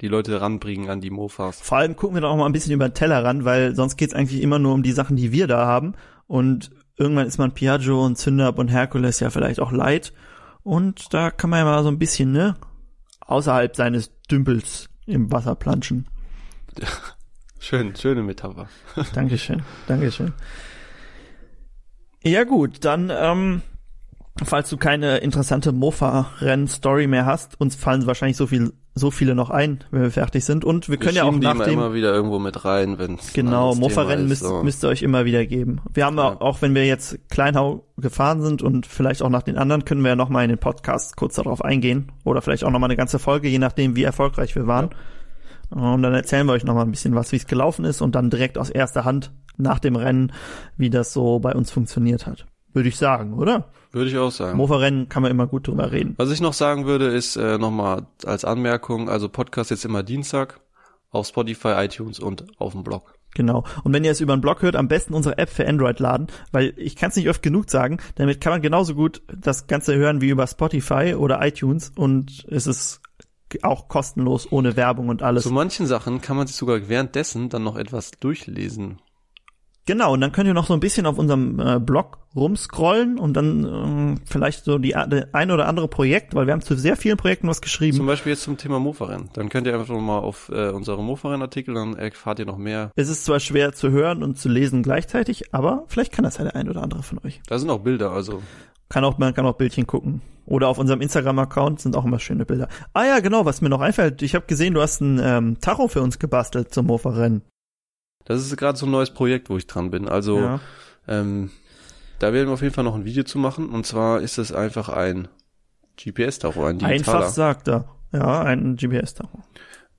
die Leute ranbringen an die Mofas. vor allem gucken wir doch auch mal ein bisschen über den Teller ran, weil sonst geht's eigentlich immer nur um die Sachen, die wir da haben. Und irgendwann ist man Piaggio und Zündapp und Herkules ja vielleicht auch leid. Und da kann man ja mal so ein bisschen, ne, außerhalb seines Dümpels im Wasser planschen. *laughs* Schön, schöne Metapher. Dankeschön, *laughs* Dankeschön. Ja gut, dann, ähm, falls du keine interessante Mofa-Renn-Story mehr hast, uns fallen wahrscheinlich so viel, so viele noch ein, wenn wir fertig sind. Und wir können ja auch nach immer, dem, immer wieder irgendwo mit rein, wenn genau, Mofa-Rennen müsst, so. müsst ihr euch immer wieder geben. Wir haben Ja. auch, wenn wir jetzt Kleinhau gefahren sind und vielleicht auch nach den anderen, können wir ja noch mal in den Podcast kurz darauf eingehen. Oder vielleicht auch noch mal eine ganze Folge, je nachdem, wie erfolgreich wir waren. Und dann erzählen wir euch noch mal ein bisschen was, wie es gelaufen ist und dann direkt aus erster Hand nach dem Rennen, wie das so bei uns funktioniert hat. Würde ich sagen, oder? Würde ich auch sagen. Mofa-Rennen kann man immer gut drüber reden. Was ich noch sagen würde, ist äh, nochmal als Anmerkung, also Podcast jetzt immer Dienstag auf Spotify, iTunes und auf dem Blog. Genau. Und wenn ihr es über einen Blog hört, am besten unsere App für Android laden, weil ich kann es nicht oft genug sagen, damit kann man genauso gut das Ganze hören wie über Spotify oder iTunes und es ist auch kostenlos, ohne Werbung und alles. Zu manchen Sachen kann man sich sogar währenddessen dann noch etwas durchlesen. Genau, und dann könnt ihr noch so ein bisschen auf unserem äh, Blog rumscrollen und dann äh, vielleicht so die die ein oder andere Projekt, weil wir haben zu sehr vielen Projekten was geschrieben. Zum Beispiel jetzt zum Thema Mofa-Rennen. Dann könnt ihr einfach mal auf äh, unsere Mofa-Rennen-Artikel, dann erfahrt ihr noch mehr. es ist zwar schwer zu hören und zu lesen gleichzeitig, aber vielleicht kann das ja der ein oder andere von euch. Da sind auch Bilder, also Kann auch, man kann auch Bildchen gucken. Oder auf unserem Instagram-Account sind auch immer schöne Bilder. Ah ja, genau, was mir noch einfällt. Ich habe gesehen, du hast ein ähm, Tacho für uns gebastelt zum Mofa-Rennen. das ist gerade so ein neues Projekt, wo ich dran bin. Also Ja. ähm, da werden wir auf jeden Fall noch ein Video zu machen. Und zwar ist es einfach ein GPS-Tacho, ein digitaler. Einfach sagt er. Ja, ein GPS-Tacho.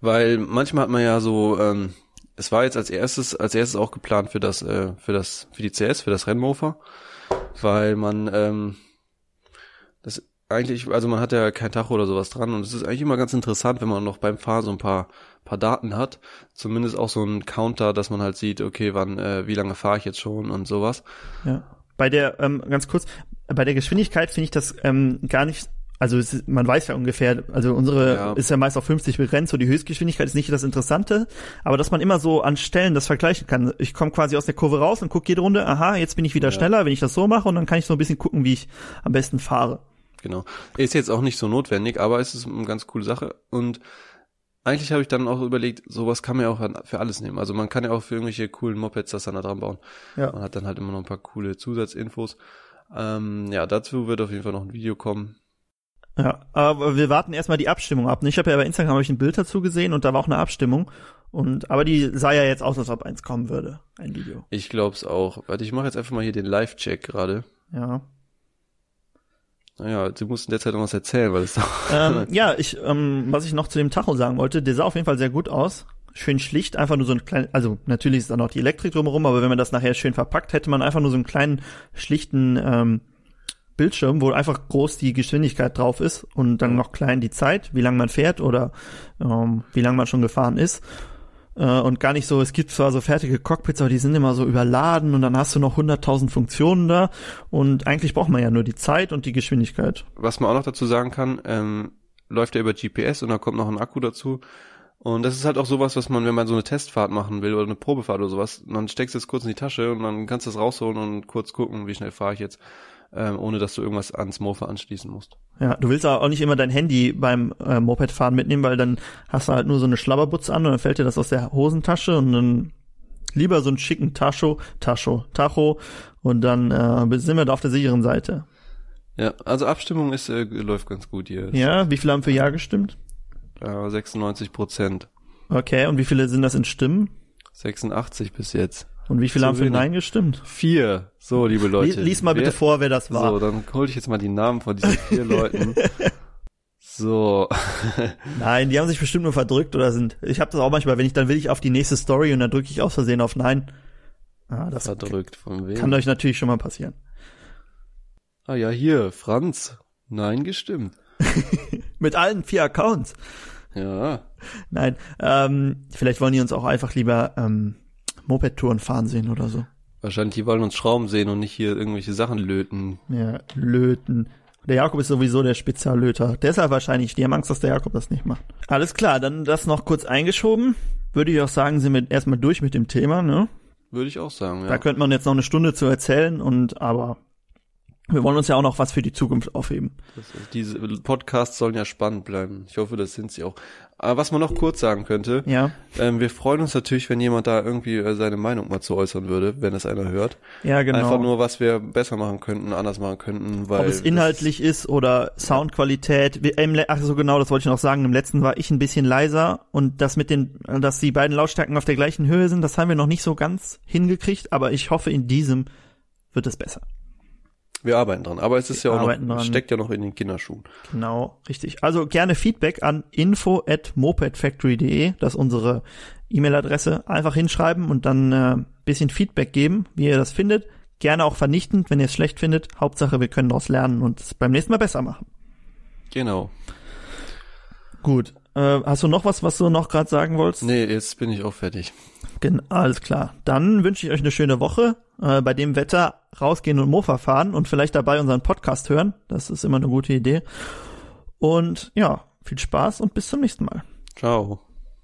Weil manchmal hat man ja so, ähm, es war jetzt als erstes, als erstes auch geplant für das, äh, für das, für die CS, für das Rennmofer, weil man ähm, eigentlich, also man hat ja kein Tacho oder sowas dran und es ist eigentlich immer ganz interessant, wenn man noch beim Fahren so ein paar paar Daten hat, zumindest auch so ein Counter, dass man halt sieht, okay, wann, äh, wie lange fahre ich jetzt schon und sowas. Ja. Bei der, ähm, ganz kurz, bei der Geschwindigkeit finde ich das ähm, gar nicht, also ist, man weiß ja ungefähr, also unsere Ja. ist ja meist auf 50 begrenzt, so die Höchstgeschwindigkeit ist nicht das Interessante, aber dass man immer so an Stellen das vergleichen kann. Ich komme quasi aus der Kurve raus und gucke jede Runde, aha, jetzt bin ich wieder Ja. schneller, wenn ich das so mache und dann kann ich so ein bisschen gucken, wie ich am besten fahre. Genau. Ist jetzt auch nicht so notwendig, aber es ist eine ganz coole Sache. Und eigentlich habe ich dann auch überlegt, sowas kann man ja auch für alles nehmen. Also man kann ja auch für irgendwelche coolen Mopeds das dann da dran bauen. Ja. Man hat dann halt immer noch ein paar coole Zusatzinfos. Ähm, ja, dazu wird auf jeden Fall noch ein Video kommen. Ja, aber wir warten erstmal die Abstimmung ab. Ich habe ja bei Instagram hab ich ein Bild dazu gesehen und da war auch eine Abstimmung. Und aber die sah ja jetzt aus, als ob eins kommen würde, ein Video. Ich glaub's auch. Warte, ich mache jetzt einfach mal hier den Live-Check gerade. Ja. Naja, du musst in der Zeit noch was erzählen, weil es *laughs* ähm, ja, ich, ähm, was ich noch zu dem Tacho sagen wollte, der sah auf jeden Fall sehr gut aus. Schön schlicht, einfach nur so ein klein, also natürlich ist da noch die Elektrik drumherum, aber wenn man das nachher schön verpackt, hätte man einfach nur so einen kleinen, schlichten ähm, Bildschirm, wo einfach groß die Geschwindigkeit drauf ist und dann noch klein die Zeit, wie lange man fährt oder ähm, wie lange man schon gefahren ist. Äh, und gar nicht so, es gibt zwar so fertige Cockpits, aber die sind immer so überladen und dann hast du noch 100.000 Funktionen da und eigentlich braucht man ja nur die Zeit und die Geschwindigkeit. was man auch noch dazu sagen kann, ähm, läuft er über GPS und da kommt noch ein Akku dazu. Und das ist halt auch sowas, was man, wenn man so eine Testfahrt machen will oder eine Probefahrt oder sowas, dann steckst du es kurz in die Tasche und dann kannst du es rausholen und kurz gucken, wie schnell fahre ich jetzt, ähm, ohne dass du irgendwas ans Mofa anschließen musst. Ja, du willst aber auch nicht immer dein Handy beim äh, Mopedfahren mitnehmen, weil dann hast du halt nur so eine Schlabberbutze an und dann fällt dir das aus der Hosentasche und dann lieber so einen schicken Tacho, Tacho, Tacho und dann äh, sind wir da auf der sicheren Seite. Ja, also Abstimmung ist äh, läuft ganz gut hier. Ja, wie viele haben für Ja gestimmt? Äh, 96 Prozent. Okay, und wie viele sind das in Stimmen? 86 bis jetzt. Und wie viele haben für. Nein gestimmt? Vier. So, liebe Leute. Lies mal bitte Wer- vor, wer das war. So, dann hol ich jetzt mal die Namen von diesen vier *laughs* Leuten. So. *laughs* Nein, die haben sich bestimmt nur verdrückt oder sind. Ich habe das auch manchmal, wenn ich dann will ich auf die nächste Story und dann drücke ich aus Versehen auf Nein. Ah, das Verdrückt. Von wem? kann euch natürlich schon mal passieren. Ah ja, hier, Franz. Nein, gestimmt. *laughs* Mit allen vier Accounts. Ja. Nein, ähm, vielleicht wollen die uns auch einfach lieber ähm, Moped-Touren fahren sehen oder so. Wahrscheinlich, die wollen uns Schrauben sehen und nicht hier irgendwelche Sachen löten. Ja, löten. Der Jakob ist sowieso der Speziallöter. Deshalb wahrscheinlich, die haben Angst, dass der Jakob das nicht macht. Alles klar, dann das noch kurz eingeschoben. Würde ich auch sagen, sind wir erstmal durch mit dem Thema, ne? Würde ich auch sagen, ja. Da könnte man jetzt noch eine Stunde zu erzählen und aber Wir wollen uns ja auch noch was für die Zukunft aufheben. Diese Podcasts sollen ja spannend bleiben. Ich hoffe, das sind sie auch. Aber was man noch kurz sagen könnte, Ja, ähm, wir freuen uns natürlich, wenn jemand da irgendwie äh, seine Meinung mal zu äußern würde, wenn es einer hört. ja genau. Einfach nur, was wir besser machen könnten, anders machen könnten, weil Ob es inhaltlich ist oder Soundqualität. Ach so genau, das wollte ich noch sagen. Im letzten war ich ein bisschen leiser und das mit den, dass die beiden Lautstärken auf der gleichen Höhe sind, das haben wir noch nicht so ganz hingekriegt. Aber ich hoffe, in diesem wird es besser. Wir arbeiten dran. Aber es ist ja auch arbeiten noch, dran. steckt ja noch in den Kinderschuhen. Genau, richtig. Also gerne Feedback an info at mopedfactory.de, das ist unsere E-Mail-Adresse. Einfach hinschreiben und dann äh, bisschen Feedback geben, wie ihr das findet. Gerne auch vernichtend, wenn ihr es schlecht findet. Hauptsache, wir können daraus lernen und es beim nächsten Mal besser machen. Genau. Gut. Äh, hast du noch was, was du noch gerade sagen wolltest? Nee, jetzt bin ich auch fertig. Gen alles klar. Dann wünsche ich euch eine schöne Woche. Äh, bei dem Wetter rausgehen und Mofa fahren und vielleicht dabei unseren Podcast hören. Das ist immer eine gute Idee. Und ja, viel Spaß und bis zum nächsten Mal. Ciao.